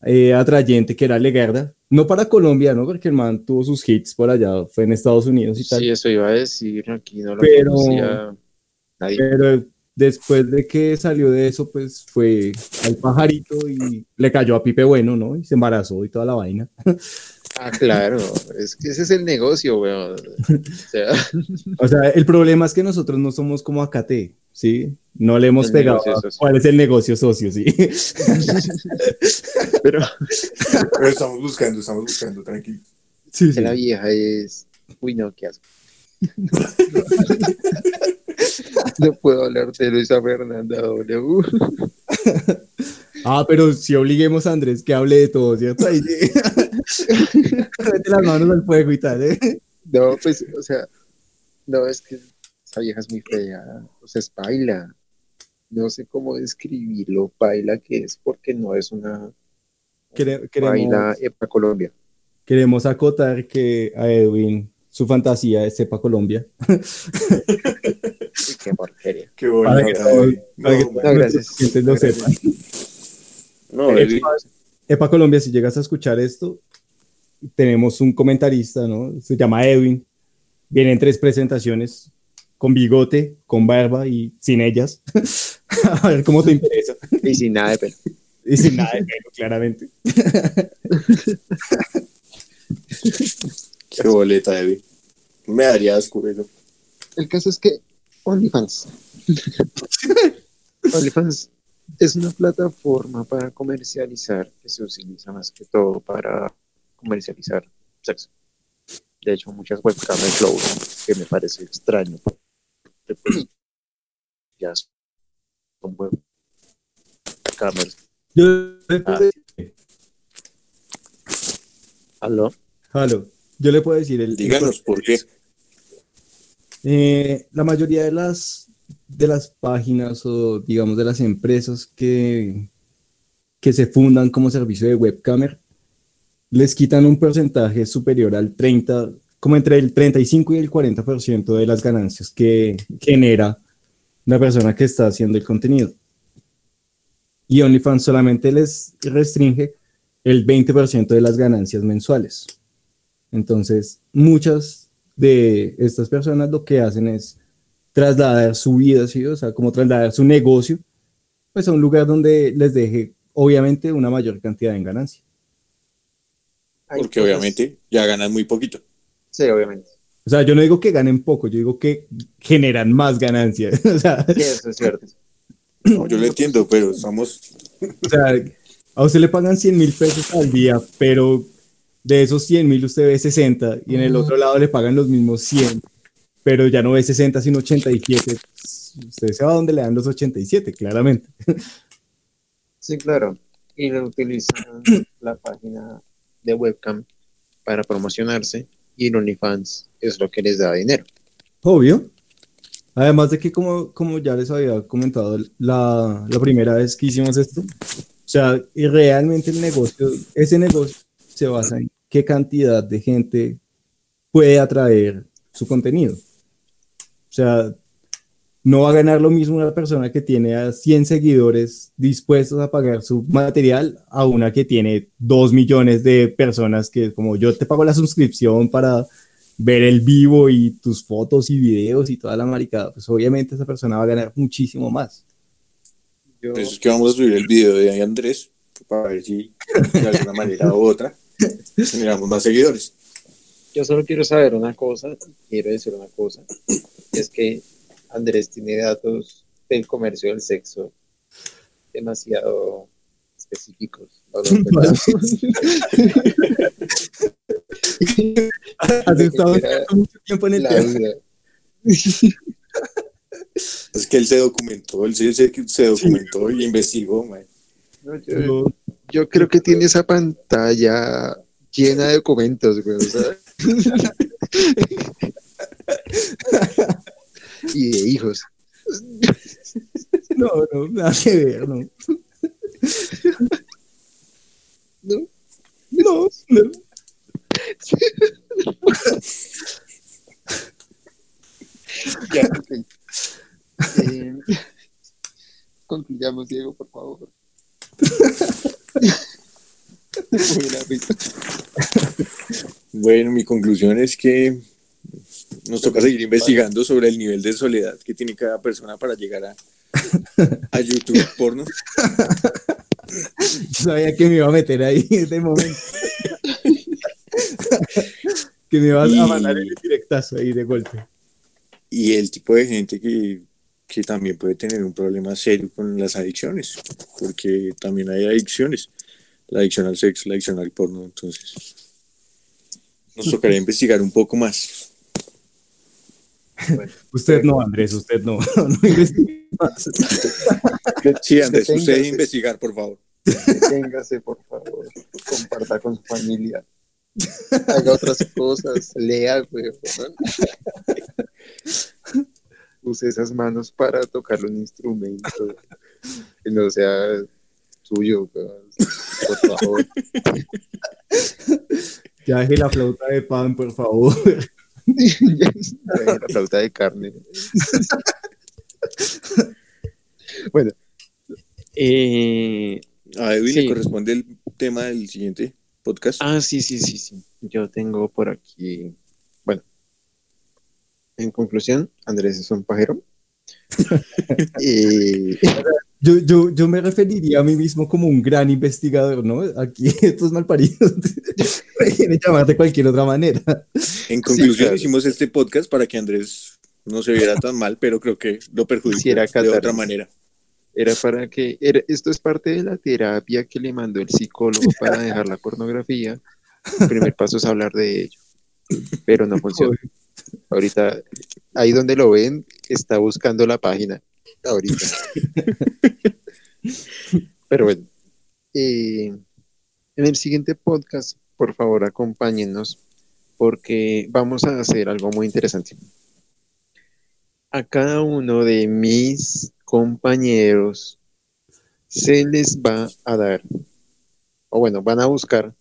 eh, atrayente que era Legarda. No para Colombia, ¿no? Porque el man tuvo sus hits por allá, fue en Estados Unidos y tal. Sí, eso iba a decir, aquí no lo Pero- conocía nadie. Pero después de que salió de eso, pues fue al pajarito y le cayó a Pipe Bueno, ¿no? Y se embarazó y toda la vaina. Ah, claro, es que ese es el negocio, weón. O sea, O sea, el problema es que nosotros no somos como AKT, ¿sí? No le hemos El pegado cuál es el negocio socio, ¿sí? pero Pero estamos buscando, estamos buscando, tranquilo. Sí, sí. la vieja es. Uy, no, qué asco. No puedo hablar de Luisa Fernanda W. Ah, pero si obliguemos a Andrés que hable de todo, ¿cierto? Ahí. Mete las manos al fuego y tal, ¿eh? No, pues, o sea, no, es que esa vieja es muy fea. O sea, es paila. No sé cómo describirlo, paila que es, porque no es una Quere- paila Queremos, para Colombia. queremos acotar que a Edwin su fantasía es Sepa Colombia. Qué porquería. Qué Para que bonito. todos- para que No, no, gracias. lo sepan. no, Edwin, Epa Colombia, si llegas a escuchar esto, tenemos un comentarista, ¿no? Se llama Edwin. Viene en tres presentaciones, con bigote, con barba y sin ellas. a ver cómo te interesa. Y sin nada de pelo. Y sin nada de pelo, claramente. qué boleta, Edwin. Me daría asco eso. El caso es que OnlyFans. OnlyFans es una plataforma para comercializar que se utiliza más que todo para comercializar sexo. De hecho, muchas webcams lo usan, que me parece extraño. porque, pues, ya son webcamers. Yo Ah. decir, ¿Aló? Yo le puedo decir el, el Díganos por qué. Eh, la mayoría de las, de las páginas o digamos de las empresas que, que se fundan como servicio de webcamer les quitan un porcentaje superior al 30, como entre el 35 y el 40% de las ganancias que genera la persona que está haciendo el contenido. Y OnlyFans solamente les restringe el 20% de las ganancias mensuales. Entonces, muchas de estas personas lo que hacen es trasladar su vida, ¿sí? o sea, como trasladar su negocio, pues a un lugar donde les deje, obviamente, una mayor cantidad en ganancia. Porque obviamente ya ganan muy poquito. Sí, obviamente. O sea, yo no digo que ganen poco, yo digo que generan más ganancias. o, sea, Sí, eso es cierto. No, yo lo entiendo, pero estamos. o sea, a usted le pagan 100 mil pesos al día, pero de esos 100 mil usted ve 60 y en el otro lado le pagan los mismos 100, pero ya no ve 60 sino 87. Usted se va a donde le dan los 87, claramente. Sí, claro. Y lo utilizan la página de webcam para promocionarse y el OnlyFans es lo que les da dinero. Obvio. Además de que, como, como ya les había comentado la, la primera vez que hicimos esto, o sea, y realmente el negocio, ese negocio se basa en qué cantidad de gente puede atraer su contenido. O sea, no va a ganar lo mismo una persona que tiene a 100 seguidores dispuestos a pagar su material a una que tiene 2 millones de personas que como yo te pago la suscripción para ver el vivo y tus fotos y videos y toda la maricada, pues obviamente esa persona va a ganar muchísimo más. Yo, Por eso es que vamos a subir el video de Andrés para ver si de alguna manera u otra generamos más seguidores. yo solo quiero saber una cosa, quiero decir una cosa, es que Andrés tiene datos del comercio del sexo demasiado específicos. No. Has estado mucho tiempo en el tema. Es que él se documentó, él se, se- se documentó y investigó, mae. No, yo, yo creo que tiene esa pantalla llena de documentos, güey. o sea. y de hijos. No, no, nada que ver, no. ¿no? No, no. Ya, ok. Eh, concluyamos, Diego, por favor. Bueno, mi conclusión es que nos toca seguir investigando sobre el nivel de soledad que tiene cada persona para llegar a, a YouTube porno. Yo sabía que me iba a meter ahí en este momento. que me ibas Y- a mandar el directazo ahí de golpe. y el tipo de gente que, que también puede tener un problema serio con las adicciones, porque también hay adicciones, la adicción al sexo, la adicción al porno, entonces nos tocaría investigar un poco más. Usted no, Andrés, usted no. no investigue más. Sí, Andrés, usted debe investigar, por favor. Deténgase, por favor. Comparta con su familia. Haga otras cosas. Lea, güey. Use esas manos para tocar un instrumento que no sea suyo, por favor. Ya deje la flauta de pan, por favor. La flauta de carne. bueno. Eh, A Edwin Sí. le corresponde el tema del siguiente podcast. Ah, sí, sí, sí, sí. Yo tengo por aquí. En conclusión, Andrés es un pajero. y Yo, yo, yo me referiría a mí mismo como un gran investigador, ¿no? Aquí estos malparidos me quieren llamar de cualquier otra manera. En conclusión, claro. hicimos este podcast para que Andrés no se viera tan mal, pero creo que lo perjudicó de otra manera. era para que. era- esto es parte de la terapia que le mandó el psicólogo para dejar la pornografía. El primer paso es hablar de ello. Pero no funciona. Ahorita, ahí donde lo ven, está buscando la página. Ahorita. Pero bueno. eh, en el siguiente podcast, por favor, acompáñennos porque vamos a hacer algo muy interesante. A cada uno de mis compañeros se les va a dar, o bueno, van a buscar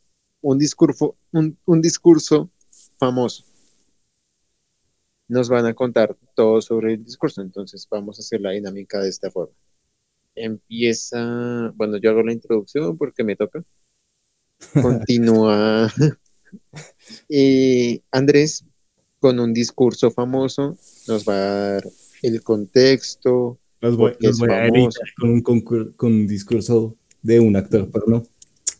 un discurso, un, un discurso famoso. Nos van a contar todo sobre el discurso, entonces vamos a hacer la dinámica de esta forma. Empieza, bueno, yo hago la introducción porque me toca. Continúa eh, Andrés con un discurso famoso, nos va a dar el contexto, Los voy, los a con un, concur- con un discurso de un actor porno.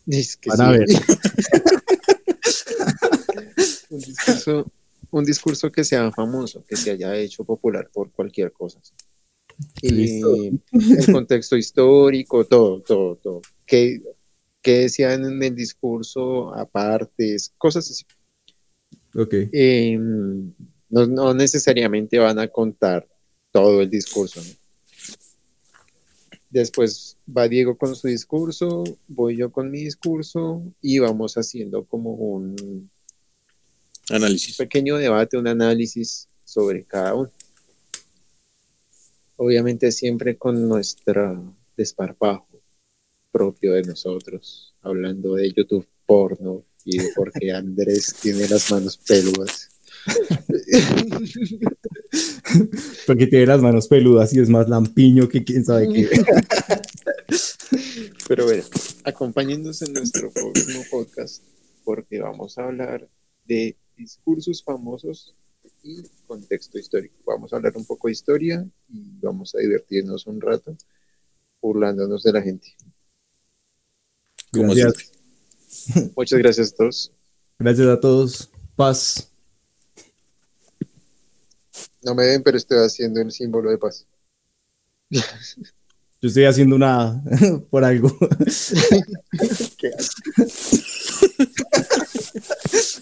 Es que Van a ver. un, discurso, un discurso que sea famoso, que se haya hecho popular por cualquier cosa. Y Listo. el contexto histórico, todo, todo, todo. Que, que decían en el discurso, apartes, cosas así. Ok. Eh, no, no necesariamente van a contar todo el discurso. ¿no? Después va Diego con su discurso, voy yo con mi discurso y vamos haciendo como un Análisis. pequeño debate, un análisis sobre cada uno. Obviamente siempre con nuestro desparpajo propio de nosotros, hablando de YouTube porno y de por qué Andrés tiene las manos peludas. Porque tiene las manos peludas y es más lampiño que quién sabe qué. Pero bueno, acompáñennos en nuestro próximo podcast porque vamos a hablar de discursos famosos y contexto histórico. Vamos a hablar un poco de historia y vamos a divertirnos un rato burlándonos de la gente. Como Gracias. Muchas gracias a todos. Gracias a todos. Paz. No me ven, pero estoy haciendo el símbolo de paz. Yo estoy haciendo una por algo. ¿Qué haces? Como Dan Paila. Bueno, así-